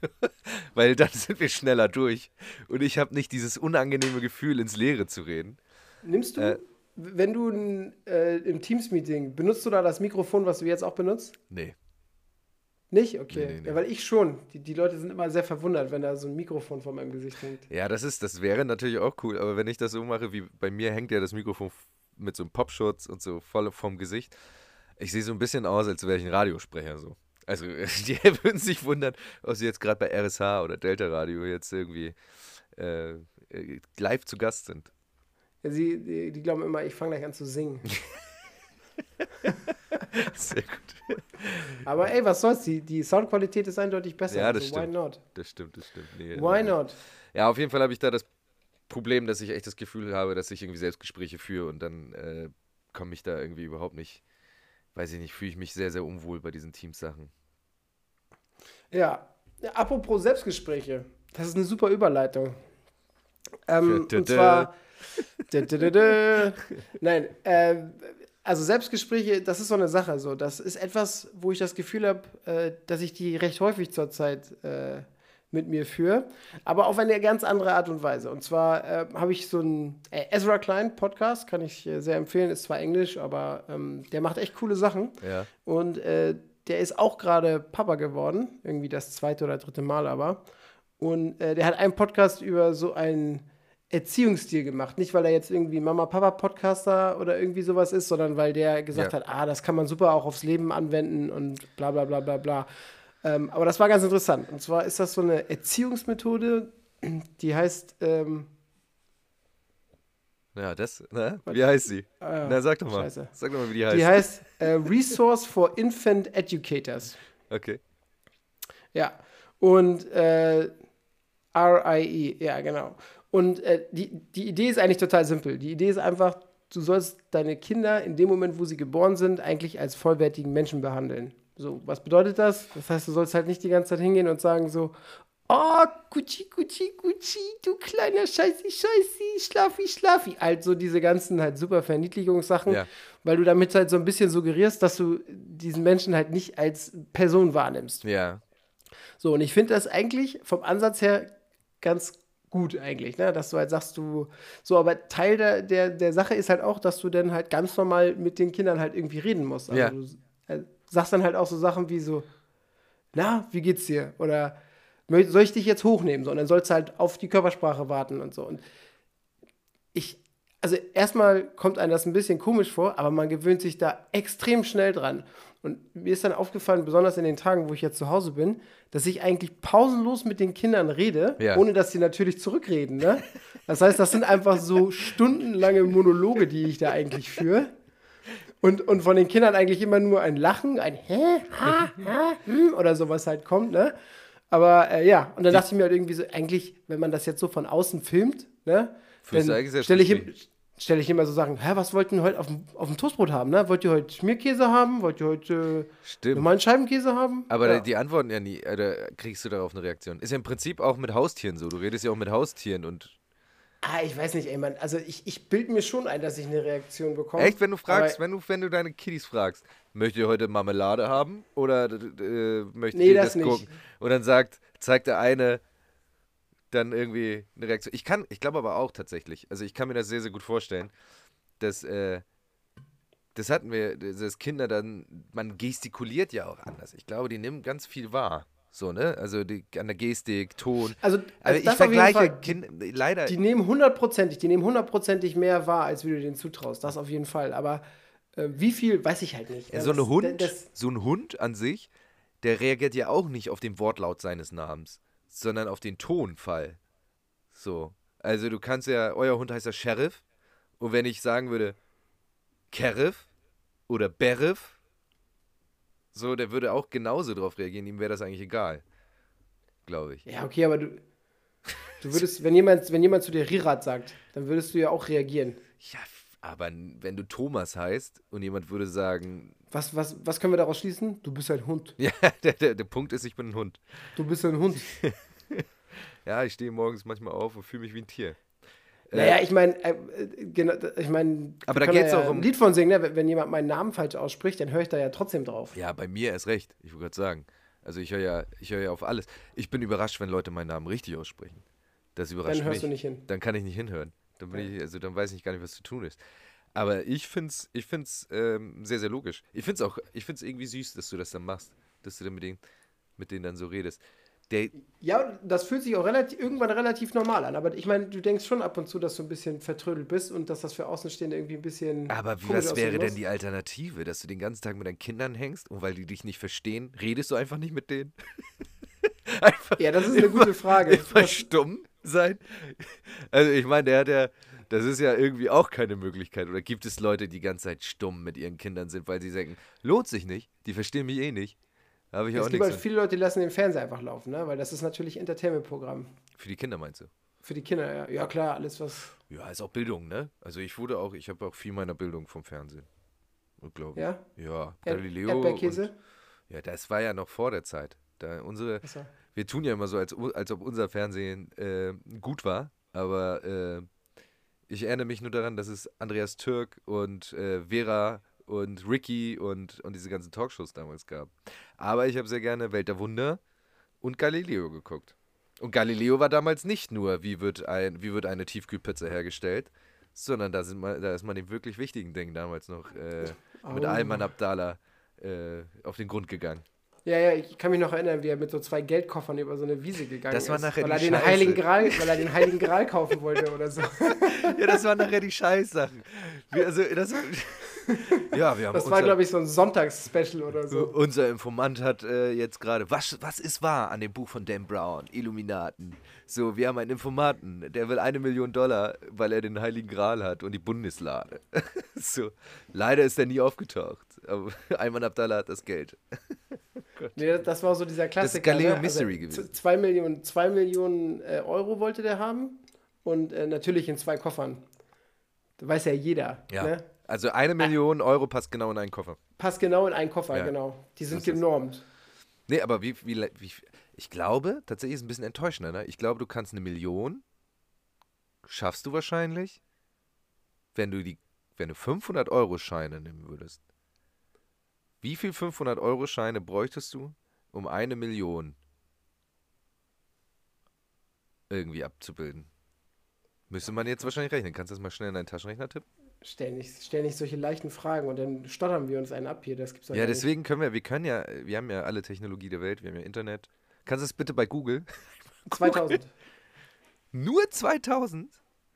weil dann sind wir schneller durch. Und ich habe nicht dieses unangenehme Gefühl, ins Leere zu reden. Nimmst du, Äh. wenn du äh, im Teams-Meeting, benutzt du da das Mikrofon, was du jetzt auch benutzt? Nee. Nicht? Okay. Nee, nee, nee. Ja, weil ich schon. Die, die Leute sind immer sehr verwundert, wenn da so ein Mikrofon vor meinem Gesicht hängt. Ja, das ist, das wäre natürlich auch cool, aber wenn ich das so mache, wie bei mir hängt ja das Mikrofon mit so einem Popschutz und so voll vom Gesicht. Ich sehe so ein bisschen aus, als wäre ich ein Radiosprecher so. Also, die würden sich wundern, ob sie jetzt gerade bei RSH oder Delta Radio jetzt irgendwie äh, äh, live zu Gast sind. Ja, sie, die, die glauben immer, ich fange gleich an zu singen. Sehr gut. Aber ey, was soll's? Die, die Soundqualität ist eindeutig besser. Ja, das also, why stimmt. not? Das stimmt, das stimmt. Nee, Why not? Ja, auf jeden Fall habe ich da das Problem, dass ich echt das Gefühl habe, dass ich irgendwie Selbstgespräche führe und dann äh, komme ich da irgendwie überhaupt nicht, weiß ich nicht, fühle ich mich sehr, sehr unwohl bei diesen Teamsachen. Ja. Apropos Selbstgespräche. Das ist eine super Überleitung. Ähm, und zwar. Nein, äh, also Selbstgespräche, das ist so eine Sache. So. Das ist etwas, wo ich das Gefühl habe, äh, dass ich die recht häufig zurzeit äh, mit mir führe, aber auf eine ganz andere Art und Weise. Und zwar äh, habe ich so einen äh, Ezra Klein Podcast, kann ich äh, sehr empfehlen, ist zwar Englisch, aber ähm, der macht echt coole Sachen. Ja. Und äh, der ist auch gerade Papa geworden, irgendwie das zweite oder dritte Mal aber. Und äh, der hat einen Podcast über so einen Erziehungsstil gemacht. Nicht, weil er jetzt irgendwie Mama-Papa-Podcaster oder irgendwie sowas ist, sondern weil der gesagt Ja. hat, ah, das kann man super auch aufs Leben anwenden und bla bla bla bla bla. Ähm, aber das war ganz interessant. Und zwar ist das so eine Erziehungsmethode, die heißt, ähm, Ja, das, ne? Wie heißt sie? ah, Na, sag doch mal. Scheiße. Sag doch mal, wie die heißt. die heißt äh, Resource for Infant Educators. okay. Ja, und äh, RIE, ja, genau. Und äh, die, die Idee ist eigentlich total simpel. Die Idee ist einfach, du sollst deine Kinder in dem Moment, wo sie geboren sind, eigentlich als vollwertigen Menschen behandeln. So, was bedeutet das? Das heißt, du sollst halt nicht die ganze Zeit hingehen und sagen so, oh, Gucci, Gucci, Gucci, du kleiner Scheißi, Scheißi, Schlafi, Schlafi. Halt so diese ganzen halt super Verniedlichungssachen, Ja. weil du damit halt so ein bisschen suggerierst, dass du diesen Menschen halt nicht als Person wahrnimmst. Ja. So, und ich finde das eigentlich vom Ansatz her ganz gut eigentlich, ne? dass du halt sagst, du, so, aber Teil der, der, der Sache ist halt auch, dass du dann halt ganz normal mit den Kindern halt irgendwie reden musst. Also Ja. du sagst dann halt auch so Sachen wie so, na, wie geht's dir? Oder "Mö- soll ich dich jetzt hochnehmen? So, und dann sollst du halt auf die Körpersprache warten und so. Und ich, also erstmal kommt einem das ein bisschen komisch vor, aber man gewöhnt sich da extrem schnell dran. Und mir ist dann aufgefallen, besonders in den Tagen, wo ich jetzt zu Hause bin, dass ich eigentlich pausenlos mit den Kindern rede, Ja. ohne dass sie natürlich zurückreden. Ne? Das heißt, das sind einfach so stundenlange Monologe, die ich da eigentlich führe. Und, und von den Kindern eigentlich immer nur ein Lachen, ein Hä, ha, ha, hm, oder sowas halt kommt, ne? Aber äh, ja, und dann dachte ich mir halt irgendwie so, eigentlich, wenn man das jetzt so von außen filmt, ne? Stelle ich, im- stell ich immer so Sachen, hä, was wollten heute auf dem, auf dem Toastbrot haben, ne? Wollt ihr heute Schmierkäse haben? Wollt ihr heute äh, normalen Scheibenkäse haben? Aber ja. die antworten ja nie, oder kriegst du darauf eine Reaktion? Ist ja im Prinzip auch mit Haustieren so. Du redest ja auch mit Haustieren und. Ah, ich weiß nicht, ey, Mann. Also ich, ich bild mir schon ein, dass ich eine Reaktion bekomme. Echt, wenn du fragst, wenn du, wenn du deine Kiddies fragst, möchtet ihr heute Marmelade haben oder äh, möchtet Nee, ihr das das, nicht. gucken? Und dann sagt, zeigt der eine dann irgendwie eine Reaktion. Ich kann, ich glaube aber auch tatsächlich, also ich kann mir das sehr, sehr gut vorstellen, dass, äh, das hatten wir, dass Kinder dann, man gestikuliert ja auch anders. Ich glaube, die nehmen ganz viel wahr. So, ne? Also die, an der Gestik, Ton. Also, Also also ich vergleiche. Kinder, leider. Die nehmen hundertprozentig, die nehmen hundertprozentig mehr wahr, als wie du denen zutraust. Das auf jeden Fall. Aber äh, wie viel, weiß ich halt nicht. Ja, so, das- Hund, Das, so ein Hund an sich, der reagiert ja auch nicht auf den Wortlaut seines Namens, sondern auf den Tonfall. So. Also du kannst ja, euer Hund heißt ja Sheriff. Und wenn ich sagen würde, Kerif oder Berif, so, der würde auch genauso drauf reagieren. Ihm wäre das eigentlich egal. Glaube ich. ja, okay, aber du, du würdest, wenn jemand, wenn jemand zu dir Rirat sagt, dann würdest du ja auch reagieren. Ja, aber wenn du Thomas heißt und jemand würde sagen, Was, was, was können wir daraus schließen? Du bist ein Hund. ja, der, der, der Punkt ist, ich bin ein Hund. Du bist ein Hund. Ja, ich stehe morgens manchmal auf und fühle mich wie ein Tier. Äh, Naja, ich meine, äh, genau, ich meine, Aber da können geht's ja auch um- ein Lied von singen, ne? wenn, jemand meinen Namen falsch ausspricht, dann höre ich da ja trotzdem drauf. Ja, bei mir erst recht. Ich wollte gerade sagen. Also ich höre ja, ich höre ja auf alles. Ich bin überrascht, wenn Leute meinen Namen richtig aussprechen. Das überrascht Dann hörst mich. du nicht hin. Dann kann ich nicht hinhören. Dann bin ich, also dann weiß ich gar nicht, was zu tun ist. Aber ich find's, ich find's ähm, sehr, sehr logisch. Ich auch, ich find's irgendwie süß, dass du das dann machst, dass du dann mit denen, mit denen dann so redest. Der, Ja, das fühlt sich auch relativ, irgendwann relativ normal an. Aber ich meine, du denkst schon ab und zu, dass du ein bisschen vertrödelt bist und dass das für Außenstehende irgendwie ein bisschen. aber wie, was wäre denn die Alternative, dass du den ganzen Tag mit deinen Kindern hängst und weil die dich nicht verstehen, redest du einfach nicht mit denen? einfach Ja, das ist eine gute Frage. immer Das, stumm sein? Also ich meine, der hat ja, das ist ja irgendwie auch keine Möglichkeit. Oder gibt es Leute, die die ganze Zeit stumm mit ihren Kindern sind, weil sie denken, lohnt sich nicht, die verstehen mich eh nicht. Habe ich ja es auch gibt halt viele Leute, die lassen den Fernseher einfach laufen, ne? weil das ist natürlich Entertainment-Programm. Für die Kinder meinst du? Für die Kinder, ja. Ja, klar, alles was. Ja, ist auch Bildung, ne? Also ich wurde auch, ich habe auch viel meiner Bildung vom Fernsehen. Glaube Ja? ich. Ja, Erd Galileo. Erdbeerkäse? Und, ja, das war ja noch vor der Zeit. Da unsere, Achso. wir tun ja immer so, als, als ob unser Fernsehen äh, gut war, aber äh, ich erinnere mich nur daran, dass es Andreas Türk und äh, Vera und Ricky und, und diese ganzen Talkshows damals gab. Aber ich habe sehr gerne Welt der Wunder und Galileo geguckt. Und Galileo war damals nicht nur, wie wird, ein, wie wird eine Tiefkühlpizza hergestellt, sondern da, sind man, da ist man den wirklich wichtigen Dingen damals noch äh, mit Oh. Alman Abdallah äh, auf den Grund gegangen. Ja, ja, ich kann mich noch erinnern, wie er mit so zwei Geldkoffern über so eine Wiese gegangen Das war ist. weil er den Scheiße. Heiligen Gral, weil er den Heiligen Gral kaufen wollte oder so. Ja, das waren nachher die Scheißsachen. Also, das war, ja, wir haben Das war, glaube ich, so ein Sonntagsspecial oder so. Unser Informant hat äh, jetzt gerade, was, was ist wahr an dem Buch von Dan Brown, Illuminaten? So, wir haben einen Informanten, der will eine Million Dollar, weil er den Heiligen Gral hat und die Bundeslade. so, leider ist er nie aufgetaucht, aber Ayman Abdallah hat das Geld. Nee, das war so dieser Klassiker. Galileo ne? Mystery z- gewesen. Zwei Millionen, zwei Millionen äh, Euro wollte der haben und äh, natürlich in zwei Koffern. Das weiß ja jeder. Ja. Ne? Also eine Million Euro passt genau in einen Koffer. Passt genau in einen Koffer, Ja, genau. Die sind genormt. Nee, aber wie, wie, wie Ich glaube, tatsächlich ist es ein bisschen enttäuschender. Ne? Ich glaube, du kannst eine Million, schaffst du wahrscheinlich, wenn du die, wenn du 500 Euro Scheine nehmen würdest. Wie viel 500 Euro Scheine bräuchtest du, um eine Million irgendwie abzubilden? Müsste man jetzt wahrscheinlich rechnen. Kannst du das mal schnell in deinen Taschenrechner tippen? Stell nicht, stell nicht solche leichten Fragen und dann stottern wir uns einen ab hier. Das gibt's Ja, gar nicht. deswegen können wir, wir können ja, wir haben ja alle Technologie der Welt, wir haben ja Internet. Kannst du es bitte bei Google? 2000. Nur 2000?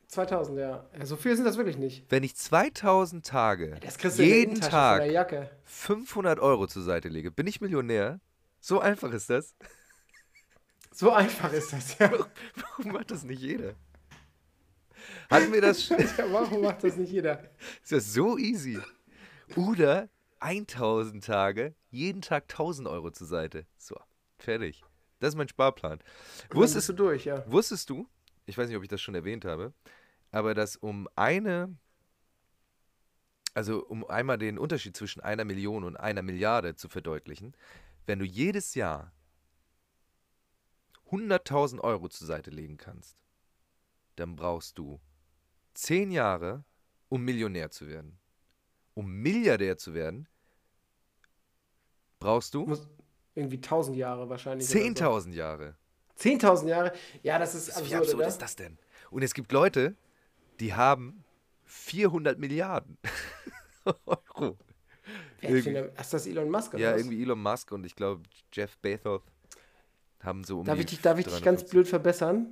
2000, ja. So viel sind das wirklich nicht. Wenn ich 2000 Tage, jeden Tag Von der Jacke. 500 Euro zur Seite lege, bin ich Millionär? So einfach ist das. So einfach ist das, ja. Warum macht das nicht jeder? Hatten wir das. Warum macht das nicht jeder? Ist das so easy? Oder 1000 Tage, jeden Tag 1000 Euro zur Seite. So, fertig. Das ist mein Sparplan. Wusstest Wusstest, du durch, ja. wusstest du, ich weiß nicht, ob ich das schon erwähnt habe, aber dass um eine, also um einmal den Unterschied zwischen einer Million und einer Milliarde zu verdeutlichen, wenn du jedes Jahr 100.000 Euro zur Seite legen kannst, dann brauchst du 10 Jahre, um Millionär zu werden. Um Milliardär zu werden, brauchst du Muss irgendwie 1000 Jahre wahrscheinlich. oder so. 10.000 Jahre. 10.000 Jahre? Ja, das ist Wie absurd, absurd oder? ist das denn? Und es gibt Leute, die haben 400 Milliarden Euro. Wer Ist das Elon Musk oder Ja, was? irgendwie Elon Musk und ich glaube Jeff Bezos haben so um Darf die ich dich, darf ich dich ganz 350. blöd verbessern?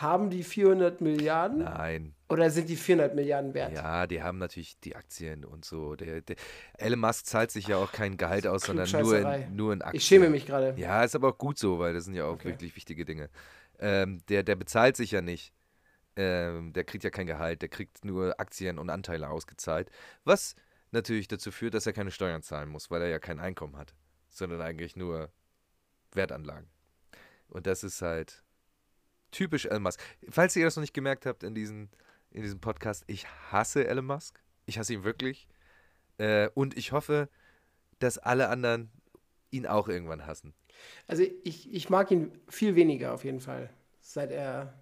Haben die 400 Milliarden Nein, oder sind die 400 Milliarden wert? ja, die haben natürlich die Aktien und so. Der, der, Elon Musk zahlt sich ja auch kein Gehalt aus, sondern nur in, nur in Aktien. Ich schäme mich gerade. Ja, ist aber auch gut so, weil das sind ja auch Okay. wirklich wichtige Dinge. Ähm, der, der bezahlt sich ja nicht. Ähm, der kriegt ja kein Gehalt, der kriegt nur Aktien und Anteile ausgezahlt. Was natürlich dazu führt, dass er keine Steuern zahlen muss, weil er ja kein Einkommen hat, sondern eigentlich nur Wertanlagen. Und das ist halt typisch Elon Musk. Falls ihr das noch nicht gemerkt habt in, diesen, in diesem Podcast, ich hasse Elon Musk. Ich hasse ihn wirklich. Äh, und ich hoffe, dass alle anderen ihn auch irgendwann hassen. Also ich, ich mag ihn viel weniger auf jeden Fall, seit er,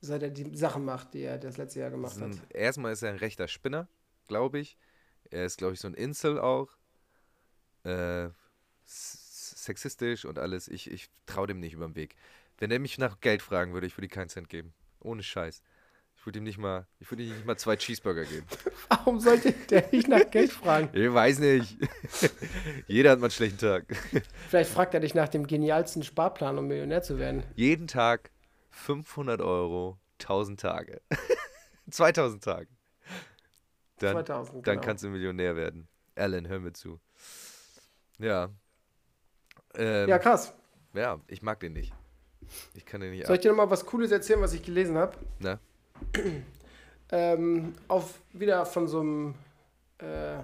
seit er die Sachen macht, die er das letzte Jahr gemacht ist hat. ein, erstmal ist er ein rechter Spinner, glaube ich. Er ist, glaube ich, so ein Insel auch. Äh, sexistisch und alles. Ich, ich traue dem nicht über den Weg. Wenn er mich nach Geld fragen würde, ich würde ihm keinen Cent geben. Ohne Scheiß. Ich würde ihm nicht mal, ich würde ihm nicht mal zwei Cheeseburger geben. Warum sollte der nicht nach Geld fragen? Ich weiß nicht. Jeder hat mal einen schlechten Tag. Vielleicht fragt er dich nach dem genialsten Sparplan, um Millionär zu werden. Jeden Tag 500 Euro, 1000 Tage. 2000 Tage. Dann, 2000, Dann genau. kannst du Millionär werden. Alan, hör mir zu. Ja. Ähm, Ja, ja, krass. ich mag den nicht. Ich kann den nicht Soll ich dir noch mal was Cooles erzählen, was ich gelesen habe? Ne? Ähm, auf, wieder von so einem äh,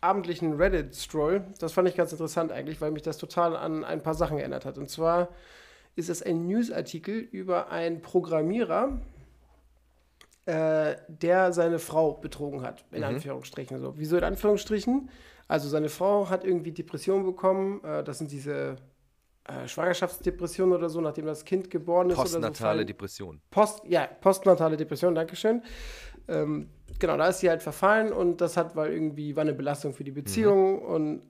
abendlichen Reddit-Stroll. Das fand ich ganz interessant eigentlich, weil mich das total an ein paar Sachen erinnert hat. Und zwar ist es ein Newsartikel über einen Programmierer, äh, der seine Frau betrogen hat, in Mhm. Anführungsstrichen. So. Wieso in Anführungsstrichen? Also seine Frau hat irgendwie Depressionen bekommen. Äh, das sind diese äh, Schwangerschaftsdepressionen oder so, nachdem das Kind geboren ist oder so. Postnatale fallen- Depression. Post, ja, postnatale Depression, Dankeschön. Ähm, genau, da ist sie halt verfallen und das hat, weil irgendwie war eine Belastung für die Beziehung und,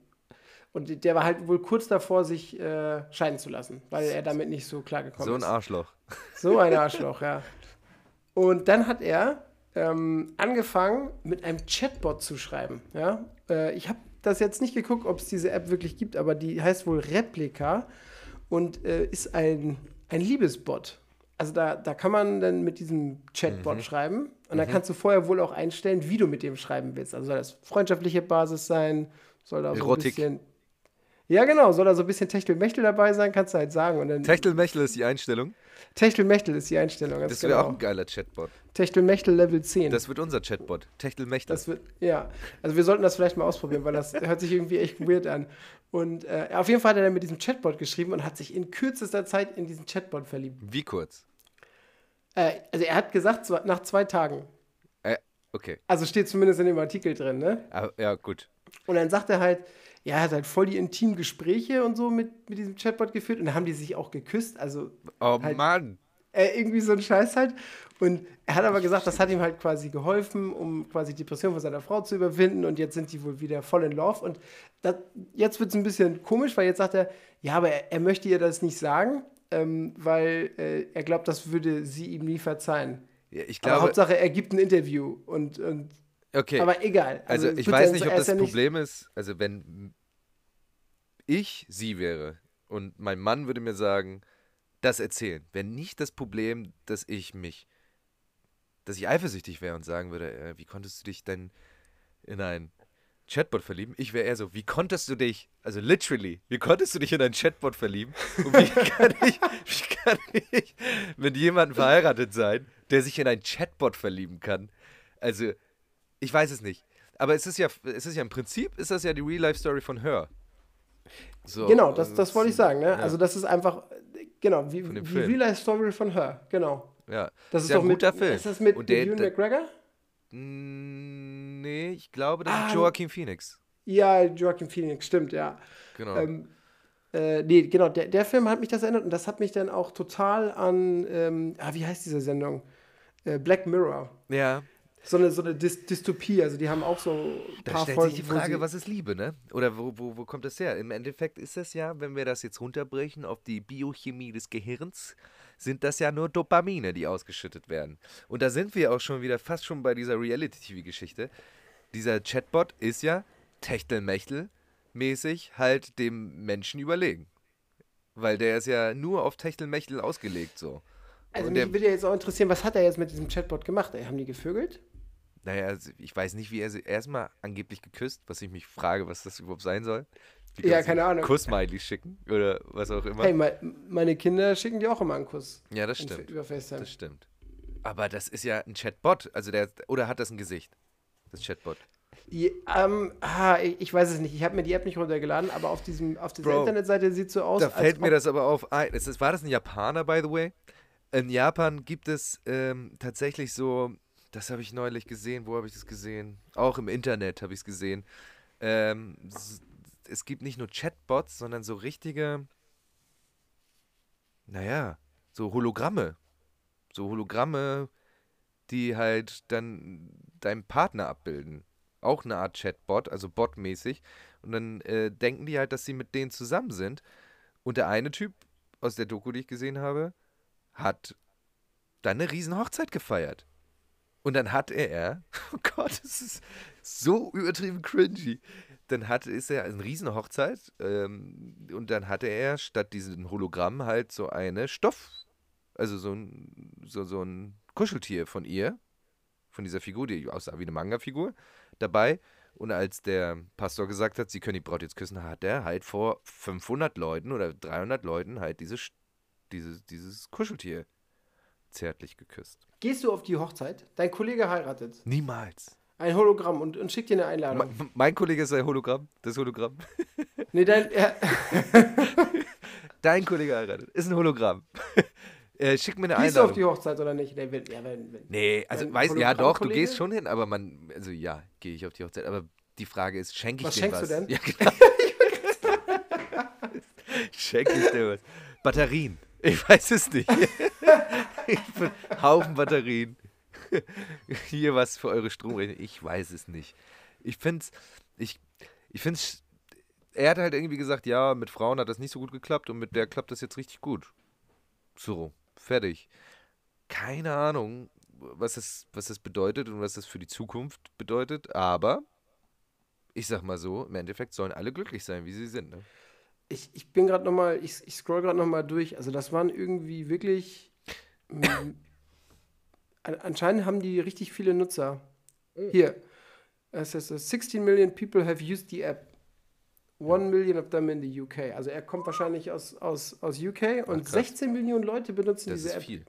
und der war halt wohl kurz davor, sich äh, scheiden zu lassen, weil er damit nicht so klar gekommen So ein ist. Arschloch. So ein Arschloch, ja. Und dann hat er ähm, angefangen, mit einem Chatbot zu schreiben. Ja? Äh, ich habe das jetzt nicht geguckt, ob es diese App wirklich gibt, aber die heißt wohl Replika und äh, ist ein, ein Liebesbot. Also da, da kann man dann mit diesem Chatbot schreiben und dann kannst du vorher wohl auch einstellen, wie du mit dem schreiben willst. Also soll das freundschaftliche Basis sein, soll da so Erotik. ein bisschen... Ja, genau, soll da so ein bisschen Techtelmechtel dabei sein, kannst du halt sagen. Und dann Techtelmechtel ist die Einstellung. Techtelmechtel ist die Einstellung. Ganz Das wäre genau. auch ein geiler Chatbot. Techtelmechtel Level 10. Das wird unser Chatbot. Techtelmechtel. Das wird, ja. Also wir sollten das vielleicht mal ausprobieren, weil das hört sich irgendwie echt weird an. Und äh, auf jeden Fall hat er dann mit diesem Chatbot geschrieben und hat sich in kürzester Zeit in diesen Chatbot verliebt. Wie kurz? Äh, also er hat gesagt, nach zwei Tagen. Äh, okay. Also steht zumindest in dem Artikel drin, ne? Ah, ja, gut. Und dann sagt er halt, ja, er hat halt voll die intimen Gespräche und so mit, mit diesem Chatbot geführt und da haben die sich auch geküsst. Also Oh halt, Mann. äh, irgendwie so ein Scheiß halt. Und er hat aber gesagt, das hat ihm halt quasi geholfen, um quasi die Depression von seiner Frau zu überwinden. Und jetzt sind die wohl wieder voll in Love. Und das, jetzt wird es ein bisschen komisch, weil jetzt sagt er, ja, aber er, er möchte ihr das nicht sagen, ähm, weil äh, er glaubt, das würde sie ihm nie verzeihen. Ja, ich aber glaube, Hauptsache, er gibt ein Interview. Und, und okay. aber egal. Also, es ich weiß nicht, ob das ja nicht- Problem ist, also wenn ich sie wäre und mein Mann würde mir sagen, das erzählen, wäre nicht das Problem, dass ich mich, dass ich eifersüchtig wäre und sagen würde, äh, wie konntest du dich denn in ein Chatbot verlieben? Ich wäre eher so, wie konntest du dich, also literally, wie konntest du dich in ein Chatbot verlieben? Und wie kann ich, wie kann ich mit jemandem verheiratet sein, der sich in ein Chatbot verlieben kann? Also, ich weiß es nicht. Aber es ist ja, es ist ja im Prinzip, ist das ja die Real-Life-Story von Her. So, Genau, das, also das wollte ich sagen. Ne? ja. Also das ist einfach, äh, genau, wie, Von dem wie Film. Real Life Story von Her. Genau. Ja, Das ist ist, ja doch ein mit, guter Film. Ist das mit, Und mit der- Ewan der- McGregor? Nee, ich glaube, das Ah, ist Joaquin Phoenix. Ja, Joaquin Phoenix, stimmt, ja. Genau. Ähm, äh, nee, genau, der, der Film hat mich das erinnert und das hat mich dann auch total an, ähm, ah, wie heißt diese Sendung? Äh, Black Mirror. ja, So eine, so eine Dys Dystopie, also die haben auch so ein da paar stellt Folgen, sich die Frage, was ist Liebe, ne? Oder wo, wo, wo kommt das her? Im Endeffekt ist das ja, wenn wir das jetzt runterbrechen auf die Biochemie des Gehirns, sind das ja nur Dopamine, die ausgeschüttet werden. Und da sind wir auch schon wieder fast schon bei dieser Reality-TV-Geschichte. Dieser Chatbot ist ja Techtelmechtel-mäßig halt dem Menschen überlegen. Weil der ist ja nur auf Techtelmechtel ausgelegt so. Also Und mich würde ja jetzt auch interessieren, was hat er jetzt mit diesem Chatbot gemacht? Ey, haben die gevögelt? Naja, also ich weiß nicht, wie er sie erstmal angeblich geküsst, was ich mich frage, was das überhaupt sein soll. Wie Ja, keine Ahnung. Kuss-Smiley schicken oder was auch immer. Hey, me meine Kinder schicken dir auch immer einen Kuss. ja, das stimmt. Über FaceTime. Das stimmt. Aber das ist ja ein Chatbot. Also der, oder hat das ein Gesicht? Das Chatbot. Ja, ähm, ah, ich, weiß es nicht. Ich habe mir die App nicht runtergeladen, aber auf, diesem, auf dieser Bro, Internetseite sieht so aus. Da fällt mir das aber auf. Es ist, war das ein Japaner, by the way? In Japan gibt es ähm, tatsächlich so, das habe ich neulich gesehen. Wo habe ich das gesehen? Auch im Internet habe ich es gesehen. Ähm, es gibt nicht nur Chatbots, sondern so richtige, naja, so Hologramme. So Hologramme, die halt dann deinen Partner abbilden. Auch eine Art Chatbot, also botmäßig. Und dann äh, denken die halt, dass sie mit denen zusammen sind. Und der eine Typ aus der Doku, die ich gesehen habe, hat dann eine riesen Hochzeit gefeiert. Und dann hat er, oh Gott, das ist so übertrieben cringy. Dann hat, ist er eine riesen Hochzeit ähm, und dann hatte er statt diesem Hologramm halt so eine Stoff, also so ein, so, so ein Kuscheltier von ihr, von dieser Figur, die aussah wie eine Manga-Figur, dabei. Und als der Pastor gesagt hat, sie können die Braut jetzt küssen, hat er halt vor 500 Leuten oder 300 Leuten halt diese, Sch- dieses, dieses Kuscheltier zärtlich geküsst. Gehst du auf die Hochzeit? Dein Kollege heiratet. Niemals. Ein Hologramm und, und schickt dir eine Einladung. Me- mein Kollege ist ein Hologramm, das Hologramm. nee, dein, ja, Dein Kollege heiratet, ist ein Hologramm. äh, schick mir eine gehst du auf Einladung. die Hochzeit oder nicht? Nee, wenn, ja, wenn, wenn. Nee, also weiß, ja doch, du gehst schon hin, aber man, also ja, gehe ich auf die Hochzeit. Aber die Frage ist, schenke ich Was dir schenkst was? du denn? Ja, genau. schenke ich dir was? Batterien. Ich weiß es nicht. Haufen Batterien. Hier was für eure Stromrechnung. Ich weiß es nicht. Ich finde es, ich, ich finde er hat halt irgendwie gesagt, ja, mit Frauen hat das nicht so gut geklappt und mit der klappt das jetzt richtig gut. So, fertig. Keine Ahnung, was das, was das bedeutet und was das für die Zukunft bedeutet, aber ich sag mal so, im Endeffekt sollen alle glücklich sein, wie sie sind. Ne? Ich, ich bin gerade nochmal, ich, ich scroll gerade nochmal durch. Also, das waren irgendwie wirklich. mm, an- anscheinend haben die richtig viele Nutzer. Hier. Es ist 16 million people have used the app. One million of them in the UK. Also er kommt wahrscheinlich aus, aus, aus UK und krass. 16 Millionen Leute benutzen Das diese ist App. viel.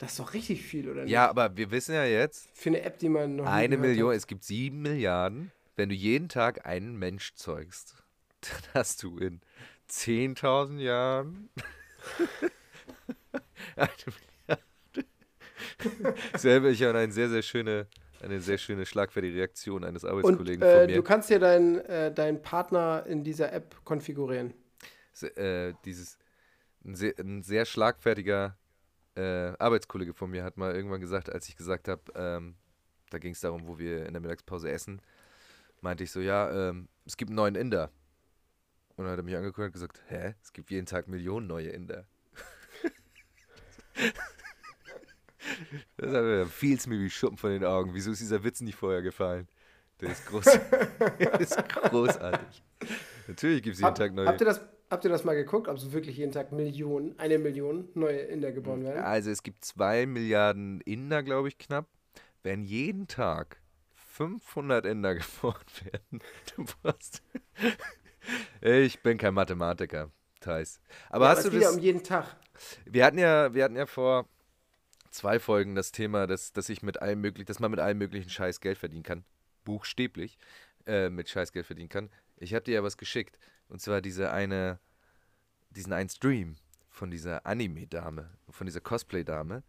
Das ist doch richtig viel, oder nicht? Ja, aber wir wissen ja jetzt, Für eine App, die man noch eine Million, Hat. es gibt sieben Milliarden. Wenn du jeden Tag einen Mensch zeugst, dann hast du in 10.000 Jahren eine Milliarde. Selber ich habe eine sehr, sehr schöne Eine sehr schöne schlagfertige Reaktion eines Arbeitskollegen Und, äh, von mir. Du kannst dir deinen äh, deinen Partner in dieser App konfigurieren. Se- äh, dieses ein sehr, ein sehr schlagfertiger äh, Arbeitskollege von mir hat mal irgendwann gesagt, als ich gesagt habe, ähm, da ging es darum, wo wir in der Mittagspause essen, meinte ich so, ja, ähm, es gibt einen neuen Inder. Und dann hat er mich angeguckt und gesagt, hä, es gibt jeden Tag Millionen neue Inder. das hat- da fiel es mir wie Schuppen von den Augen. Wieso ist dieser Witz nicht vorher gefallen? Der ist, groß, der ist großartig. Natürlich gibt es jeden Hab, Tag neue habt, ihr das, habt ihr das mal geguckt, ob so wirklich jeden Tag Millionen, eine Million neue Inder geboren werden? Also es gibt zwei Milliarden Inder, glaube ich, knapp. Wenn jeden Tag 500 Inder geboren werden, du brauchst... ich bin kein Mathematiker, Thais. Aber Ja, hast es du das... um jeden Tag. Wir hatten ja, wir hatten ja vor zwei Folgen das Thema, dass, dass ich mit allem möglich, dass man mit allem möglichen Scheiß Geld verdienen kann. Buchstäblich äh, mit Scheiß Geld verdienen kann. Ich habe dir ja was geschickt. Und zwar diese eine, diesen einen Stream von dieser Anime-Dame, von dieser Cosplay-Dame.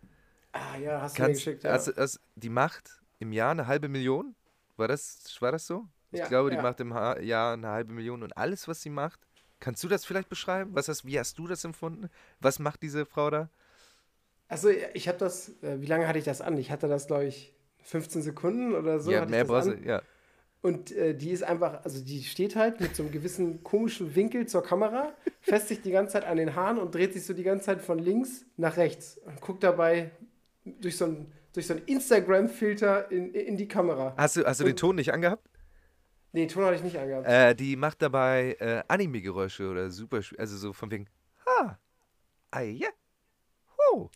Ah ja, hast du mir Kannst, geschickt, ja. also, also, die macht im Jahr eine halbe Million. War das, war das so? Ich Ja, glaube, die ja. macht im ha Jahr eine halbe Million und alles, was sie macht. Kannst du das vielleicht beschreiben? Was hast, wie hast du das empfunden? Was macht diese Frau da? Also ich habe das, äh, wie lange hatte ich das an? Ich hatte das, glaube ich, 15 Sekunden oder so. ja, mehr du. Ja. Und äh, die ist einfach, also die steht halt mit so einem gewissen komischen Winkel zur Kamera, fässt sich die ganze Zeit an den Haaren und dreht sich so die ganze Zeit von links nach rechts und guckt dabei durch so einen durch so einen Instagram-Filter in, in die Kamera. Hast du, hast du den Ton nicht angehabt? Nee, Ton hatte ich nicht angehabt. Äh, die macht dabei äh, Anime-Geräusche oder super, also so von wegen, ha, ah, ja, hu.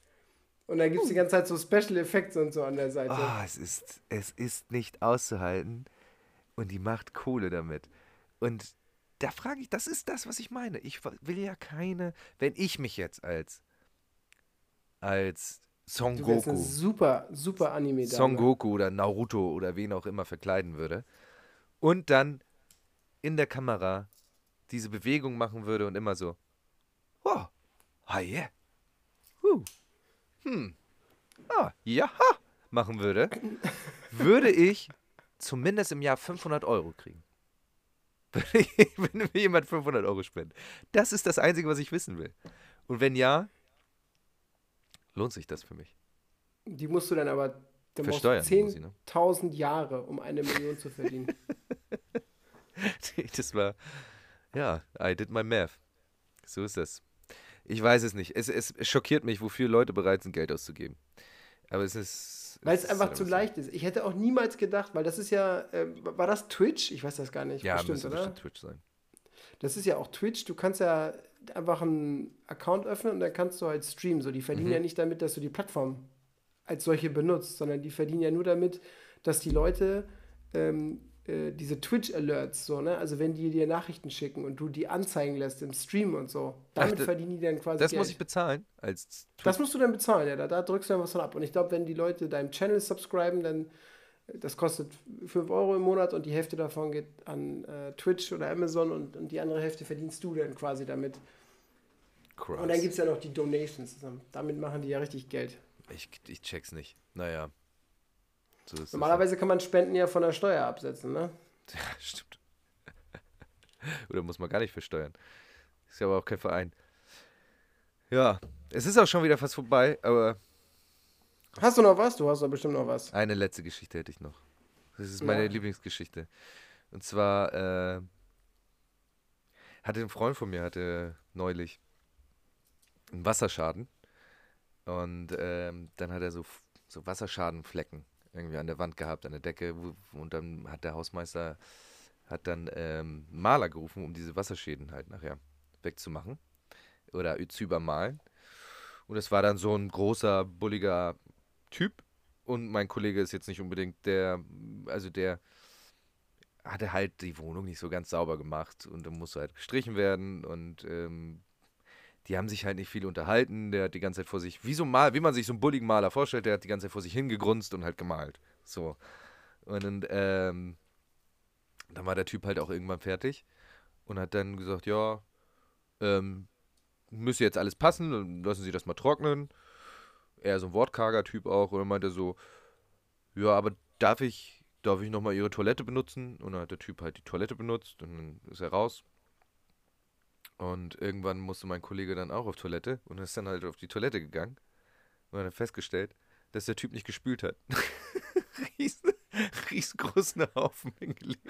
Und dann gibt es die ganze Zeit so Special Effects und so an der Seite. Ah, es ist, es ist nicht auszuhalten und die macht Kohle damit. Und da frage ich, das ist das, was ich meine. Ich will ja keine, wenn ich mich jetzt als, als Son Goku, super, super anime Son Goku oder Naruto oder wen auch immer verkleiden würde und dann in der Kamera diese Bewegung machen würde und immer so, oh, ah yeah, huh, hm, ah, ja, machen würde, würde ich zumindest im Jahr 500 Euro kriegen. Wenn mir jemand 500 Euro spendet. Das ist das Einzige, was ich wissen will. Und wenn ja, lohnt sich das für mich. Die musst du dann aber, dann Versteuern muss ich, ne? 10.000 Jahre, um eine Million zu verdienen. Das war, ja, I did my math. So ist das. Ich weiß es nicht. Es, es schockiert mich, wofür Leute bereit sind, Geld auszugeben. Aber es ist. Weil es einfach zu leicht ist. Ich hätte auch niemals gedacht, weil das ist ja, äh, war das Twitch? Ich weiß das gar nicht. Ja, bestimmt, oder? bestimmt Twitch sein. Das ist ja auch Twitch. Du kannst ja einfach einen Account öffnen und dann kannst du halt streamen. So, die verdienen Mhm. ja nicht damit, dass du die Plattform als solche benutzt, sondern die verdienen ja nur damit, dass die Leute ähm, äh, diese Twitch-Alerts, so, ne? Also wenn die dir Nachrichten schicken und du die anzeigen lässt im Stream und so, damit da- verdienen die dann quasi Das Geld. muss ich bezahlen als Das musst du dann bezahlen, ja. Da, da drückst du dann was von ab. Und ich glaube, wenn die Leute deinem Channel subscriben, dann äh, das kostet 5 Euro im Monat und die Hälfte davon geht an äh, Twitch oder Amazon und, und die andere Hälfte verdienst du dann quasi damit. Krass. Und dann gibt es ja noch die Donations. Damit machen die ja richtig Geld. ich, ich check's nicht. Naja. So Normalerweise kann man Spenden ja von der Steuer absetzen, ne? Ja, stimmt. Oder muss man gar nicht versteuern. Ist ja aber auch kein Verein. Ja, es ist auch schon wieder fast vorbei, aber Hast du noch was? Du hast doch bestimmt noch was. Eine letzte Geschichte hätte ich noch. Das ist meine Ja. Lieblingsgeschichte. Und zwar äh, hatte ein Freund von mir hatte neulich einen Wasserschaden und ähm, dann hat er so, so Wasserschadenflecken irgendwie an der Wand gehabt, an der Decke und dann hat der Hausmeister hat dann ähm, Maler gerufen, um diese Wasserschäden halt nachher wegzumachen oder zu übermalen. Und es war dann so ein großer, bulliger Typ. Und mein Kollege ist jetzt nicht unbedingt der, also der hatte halt die Wohnung nicht so ganz sauber gemacht und dann musste halt gestrichen werden und ähm, die haben sich halt nicht viel unterhalten. Der hat die ganze Zeit vor sich, wie so mal, wie man sich so einen bulligen Maler vorstellt, der hat die ganze Zeit vor sich hingegrunzt und halt gemalt. So. Und dann, ähm, dann war der Typ halt auch irgendwann fertig und hat dann gesagt, ja, ähm, müsste jetzt alles passen, lassen Sie das mal trocknen. Er so ein wortkarger Typ auch. Und dann meinte er so, ja, aber darf ich, darf ich nochmal ihre Toilette benutzen? Und dann hat der Typ halt die Toilette benutzt und dann ist er raus. Und irgendwann musste mein Kollege dann auch auf Toilette und ist dann halt auf die Toilette gegangen und hat dann festgestellt, dass der Typ nicht gespült hat. Riesen, riesengroßen Haufen hingelegt.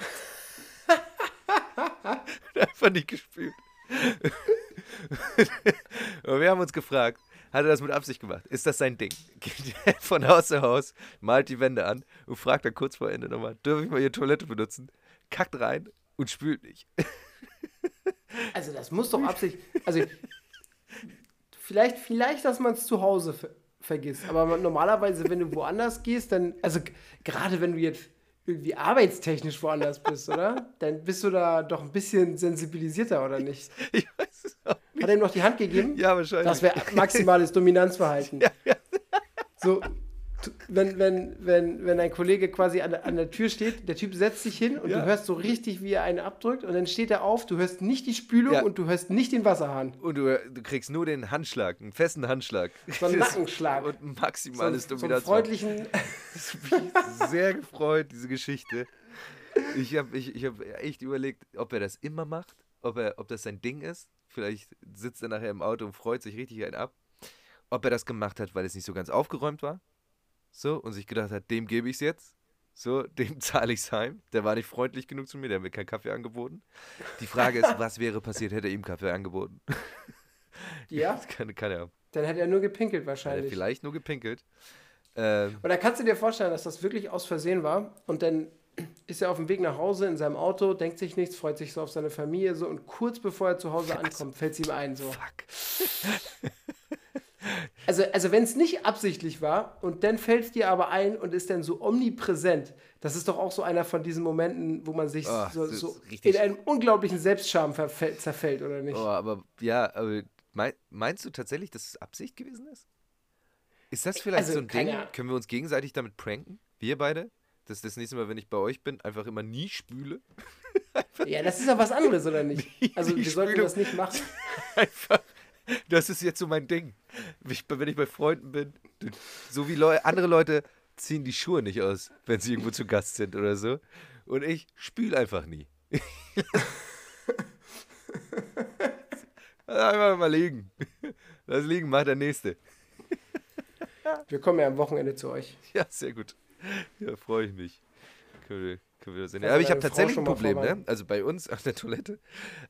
einfach nicht gespült. und wir haben uns gefragt, hat er das mit Absicht gemacht? Ist das sein Ding? Geht von Haus zu Haus, malt die Wände an und fragt dann kurz vor Ende nochmal, dürfe ich mal Ihre Toilette benutzen? Kackt rein und spült nicht. Also das muss doch Absicht. Also vielleicht, vielleicht, dass man es zu Hause ver vergisst. Aber normalerweise, wenn du woanders gehst, dann, also gerade wenn du jetzt irgendwie arbeitstechnisch woanders bist, oder? Dann bist du da doch ein bisschen sensibilisierter, oder nicht? Ich weiß es auch nicht. Hat er ihm noch die Hand gegeben? Ja, wahrscheinlich. Das wäre maximales Dominanzverhalten. Ja, ja. So, wenn, wenn, wenn, wenn ein Kollege quasi an, an der Tür steht, der Typ setzt sich hin und ja. du hörst so richtig, wie er einen abdrückt und dann steht er auf, du hörst nicht die Spülung ja. und du hörst nicht den Wasserhahn. Und du, du kriegst nur den Handschlag, einen festen Handschlag. So einen Nackenschlag. Und maximales so, so einen freundlichen... Sehr gefreut, diese Geschichte. Ich habe ich, ich hab echt überlegt, ob er das immer macht, ob, er, ob das sein Ding ist. Vielleicht sitzt er nachher im Auto und freut sich richtig einen ab. Ob er das gemacht hat, weil es nicht so ganz aufgeräumt war so, und sich gedacht hat, dem gebe ich es jetzt. So, dem zahle ich es heim. Der war nicht freundlich genug zu mir, der hat mir keinen Kaffee angeboten. Die Frage ist, was wäre passiert, hätte er ihm Kaffee angeboten? Ja. kann, kann er. Dann hätte er nur gepinkelt wahrscheinlich. Vielleicht nur gepinkelt. Ähm, Oder kannst du dir vorstellen, dass das wirklich aus Versehen war und dann ist er auf dem Weg nach Hause in seinem Auto, denkt sich nichts, freut sich so auf seine Familie so und kurz bevor er zu Hause ankommt, fällt es ihm ein so. Fuck. Also, also wenn es nicht absichtlich war und dann fällt es dir aber ein und ist dann so omnipräsent, das ist doch auch so einer von diesen Momenten, wo man sich oh, so, so in einem unglaublichen Selbstscham zerfällt, oder nicht? Oh, aber ja, aber meinst du tatsächlich, dass es Absicht gewesen ist? Ist das vielleicht also, so ein Ding? Ahnung. Können wir uns gegenseitig damit pranken? Wir beide? Dass das nächste Mal, wenn ich bei euch bin, einfach immer nie spüle? ja, das ist ja was anderes, oder nicht? Also, wir sollten das nicht machen. einfach das ist jetzt so mein Ding. wenn ich bei Freunden bin, so wie Leu andere Leute ziehen die Schuhe nicht aus, wenn sie irgendwo zu Gast sind oder so. Und ich spüle einfach nie. einfach mal liegen. Lass liegen, macht der Nächste. Wir kommen ja am Wochenende zu euch. Ja, sehr gut. Ja, freue ich mich. Können wir, können wir das sehen. Ja, aber ich habe tatsächlich ein Problem, ne? Also bei uns auf der Toilette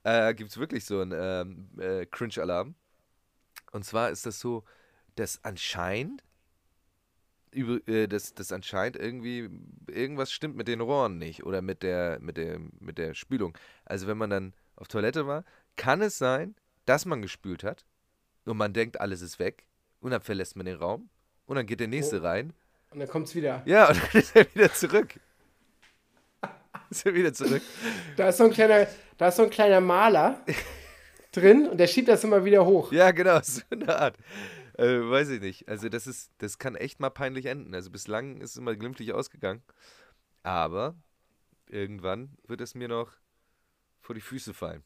äh, gibt es wirklich so einen ähm, äh, Cringe-Alarm. Und zwar ist das so, dass anscheinend, über, äh, dass, dass anscheinend irgendwie irgendwas stimmt mit den Rohren nicht oder mit der, mit, der, mit der Spülung. Also wenn man dann auf Toilette war, kann es sein, dass man gespült hat und man denkt, alles ist weg und dann verlässt man den Raum und dann geht der nächste oh. rein. Und dann kommt es wieder. Ja, und dann ist er wieder zurück. ist er wieder zurück. Da ist so ein kleiner, da ist so ein kleiner Maler. drin und der schiebt das immer wieder hoch. Ja, genau, so eine Art. Äh, weiß ich nicht. Also das ist, das kann echt mal peinlich enden. Also bislang ist es immer glimpflich ausgegangen. Aber irgendwann wird es mir noch vor die Füße fallen.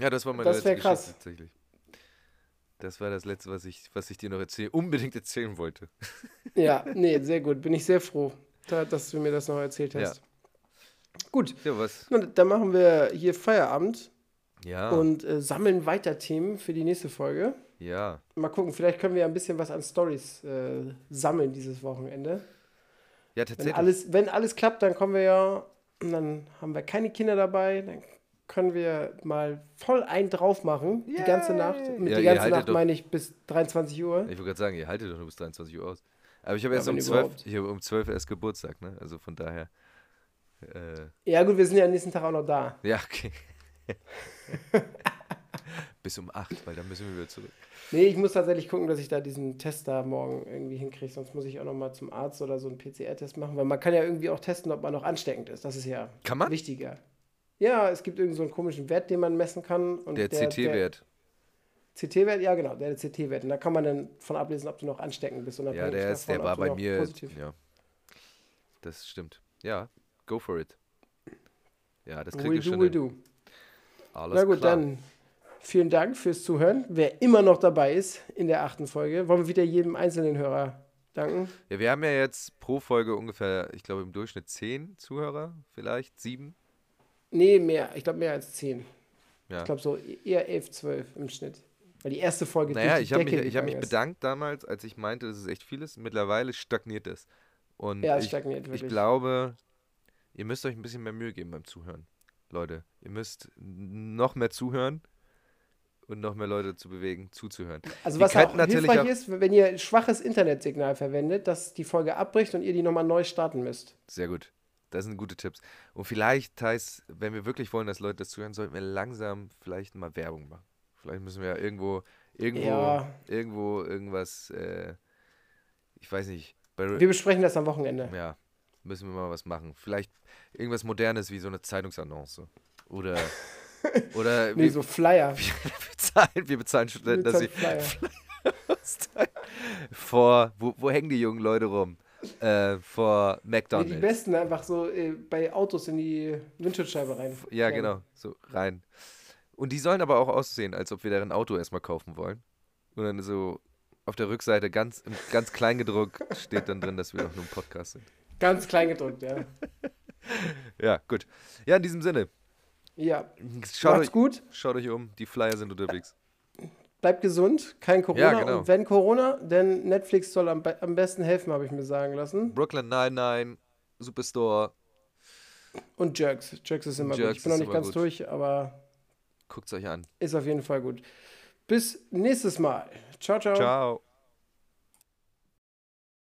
Ja, das war meine das letzte krass. Geschichte tatsächlich. Das war das letzte, was ich, was ich dir noch erzähl unbedingt erzählen wollte. Ja, nee, sehr gut. Bin ich sehr froh, dass du mir das noch erzählt hast. Ja. Gut. Ja, was? Dann machen wir hier Feierabend. Ja. Und äh, sammeln weiter Themen für die nächste Folge. Ja. Mal gucken, vielleicht können wir ja ein bisschen was an Stories äh, sammeln dieses Wochenende. Ja, tatsächlich. Wenn alles, wenn alles klappt, dann kommen wir ja, dann haben wir keine Kinder dabei, dann können wir mal voll ein drauf machen, Yay. die ganze Nacht. Mit ja, die ganze Nacht meine ich bis 23 Uhr. Ich wollte gerade sagen, ihr haltet doch nur bis 23 Uhr aus. Aber ich habe erst um 12, ich habe um 12 erst Geburtstag, ne? Also von daher. Äh ja, gut, wir sind ja am nächsten Tag auch noch da. Ja, okay. Bis um 8, weil dann müssen wir wieder zurück. Nee, ich muss tatsächlich gucken, dass ich da diesen Test da morgen irgendwie hinkriege. Sonst muss ich auch nochmal zum Arzt oder so einen PCR-Test machen, weil man kann ja irgendwie auch testen, ob man noch ansteckend ist. Das ist ja kann man? wichtiger. Ja, es gibt irgendeinen so komischen Wert, den man messen kann. Und der, der CT-Wert. CT-Wert, ja genau, der CT-Wert. Und da kann man dann von ablesen, ob du noch ansteckend bist. Ja, der, ist, davon, der war bei mir. Positiv. Ja. Das stimmt. Ja, go for it. Ja, das kriege ich do, schon. Will do. Alles Na gut, klar. dann vielen Dank fürs Zuhören. Wer immer noch dabei ist in der achten Folge, wollen wir wieder jedem einzelnen Hörer danken. Ja, wir haben ja jetzt pro Folge ungefähr, ich glaube im Durchschnitt zehn Zuhörer, vielleicht sieben. Nee, mehr. Ich glaube mehr als 10. Ja. Ich glaube so eher 11, 12 im Schnitt. Weil die erste Folge Naja, ich habe mich, ich hab mich bedankt damals, als ich meinte, dass es echt viel ist. Mittlerweile stagniert es. Und Ja, es ich, stagniert ich wirklich. glaube, ihr müsst euch ein bisschen mehr Mühe geben beim Zuhören. Leute, ihr müsst noch mehr zuhören und noch mehr Leute zu bewegen, zuzuhören. Also Die was auch hilfreich auch- ist, wenn ihr schwaches Internetsignal verwendet, dass die Folge abbricht und ihr die nochmal neu starten müsst. Sehr gut. Das sind gute Tipps. Und vielleicht, Thais, wenn wir wirklich wollen, dass Leute das zuhören, sollten wir langsam vielleicht mal Werbung machen. Vielleicht müssen wir ja irgendwo, irgendwo, Ja. irgendwo irgendwas, äh, ich weiß nicht, Wir besprechen das am Wochenende. ja, müssen wir mal was machen. Vielleicht irgendwas Modernes wie so eine Zeitungsannonce. Oder, oder Nee, wir, so Flyer. wir bezahlen, wir bezahlen Studenten, dass sie Flyer. vor, wo, wo hängen die jungen Leute rum? Äh, vor Nee, McDonalds. die besten einfach so äh, bei Autos in die Windschutzscheibe rein. Ja, klemmen. genau, so rein. Und die sollen aber auch aussehen, als ob wir deren Auto erstmal kaufen wollen. Und dann so auf der Rückseite ganz, ganz klein gedruckt steht dann drin, dass wir doch nur ein Podcast sind. Ganz klein gedrückt, ja. Ja, gut. Ja, in diesem Sinne, Ja, schaut macht's euch, gut, schaut euch um, die Flyer sind unterwegs. bleibt gesund, kein Corona. Ja, genau. Und wenn Corona, denn Netflix soll am, am besten helfen, habe ich mir sagen lassen. Brooklyn 99, Superstore, Und Jerks. Jerks ist immer gut. Jerks Ich bin noch nicht ganz gut. durch, aber guckt's euch an. ist auf jeden Fall gut. Bis nächstes Mal. Ciao, ciao. Ciao.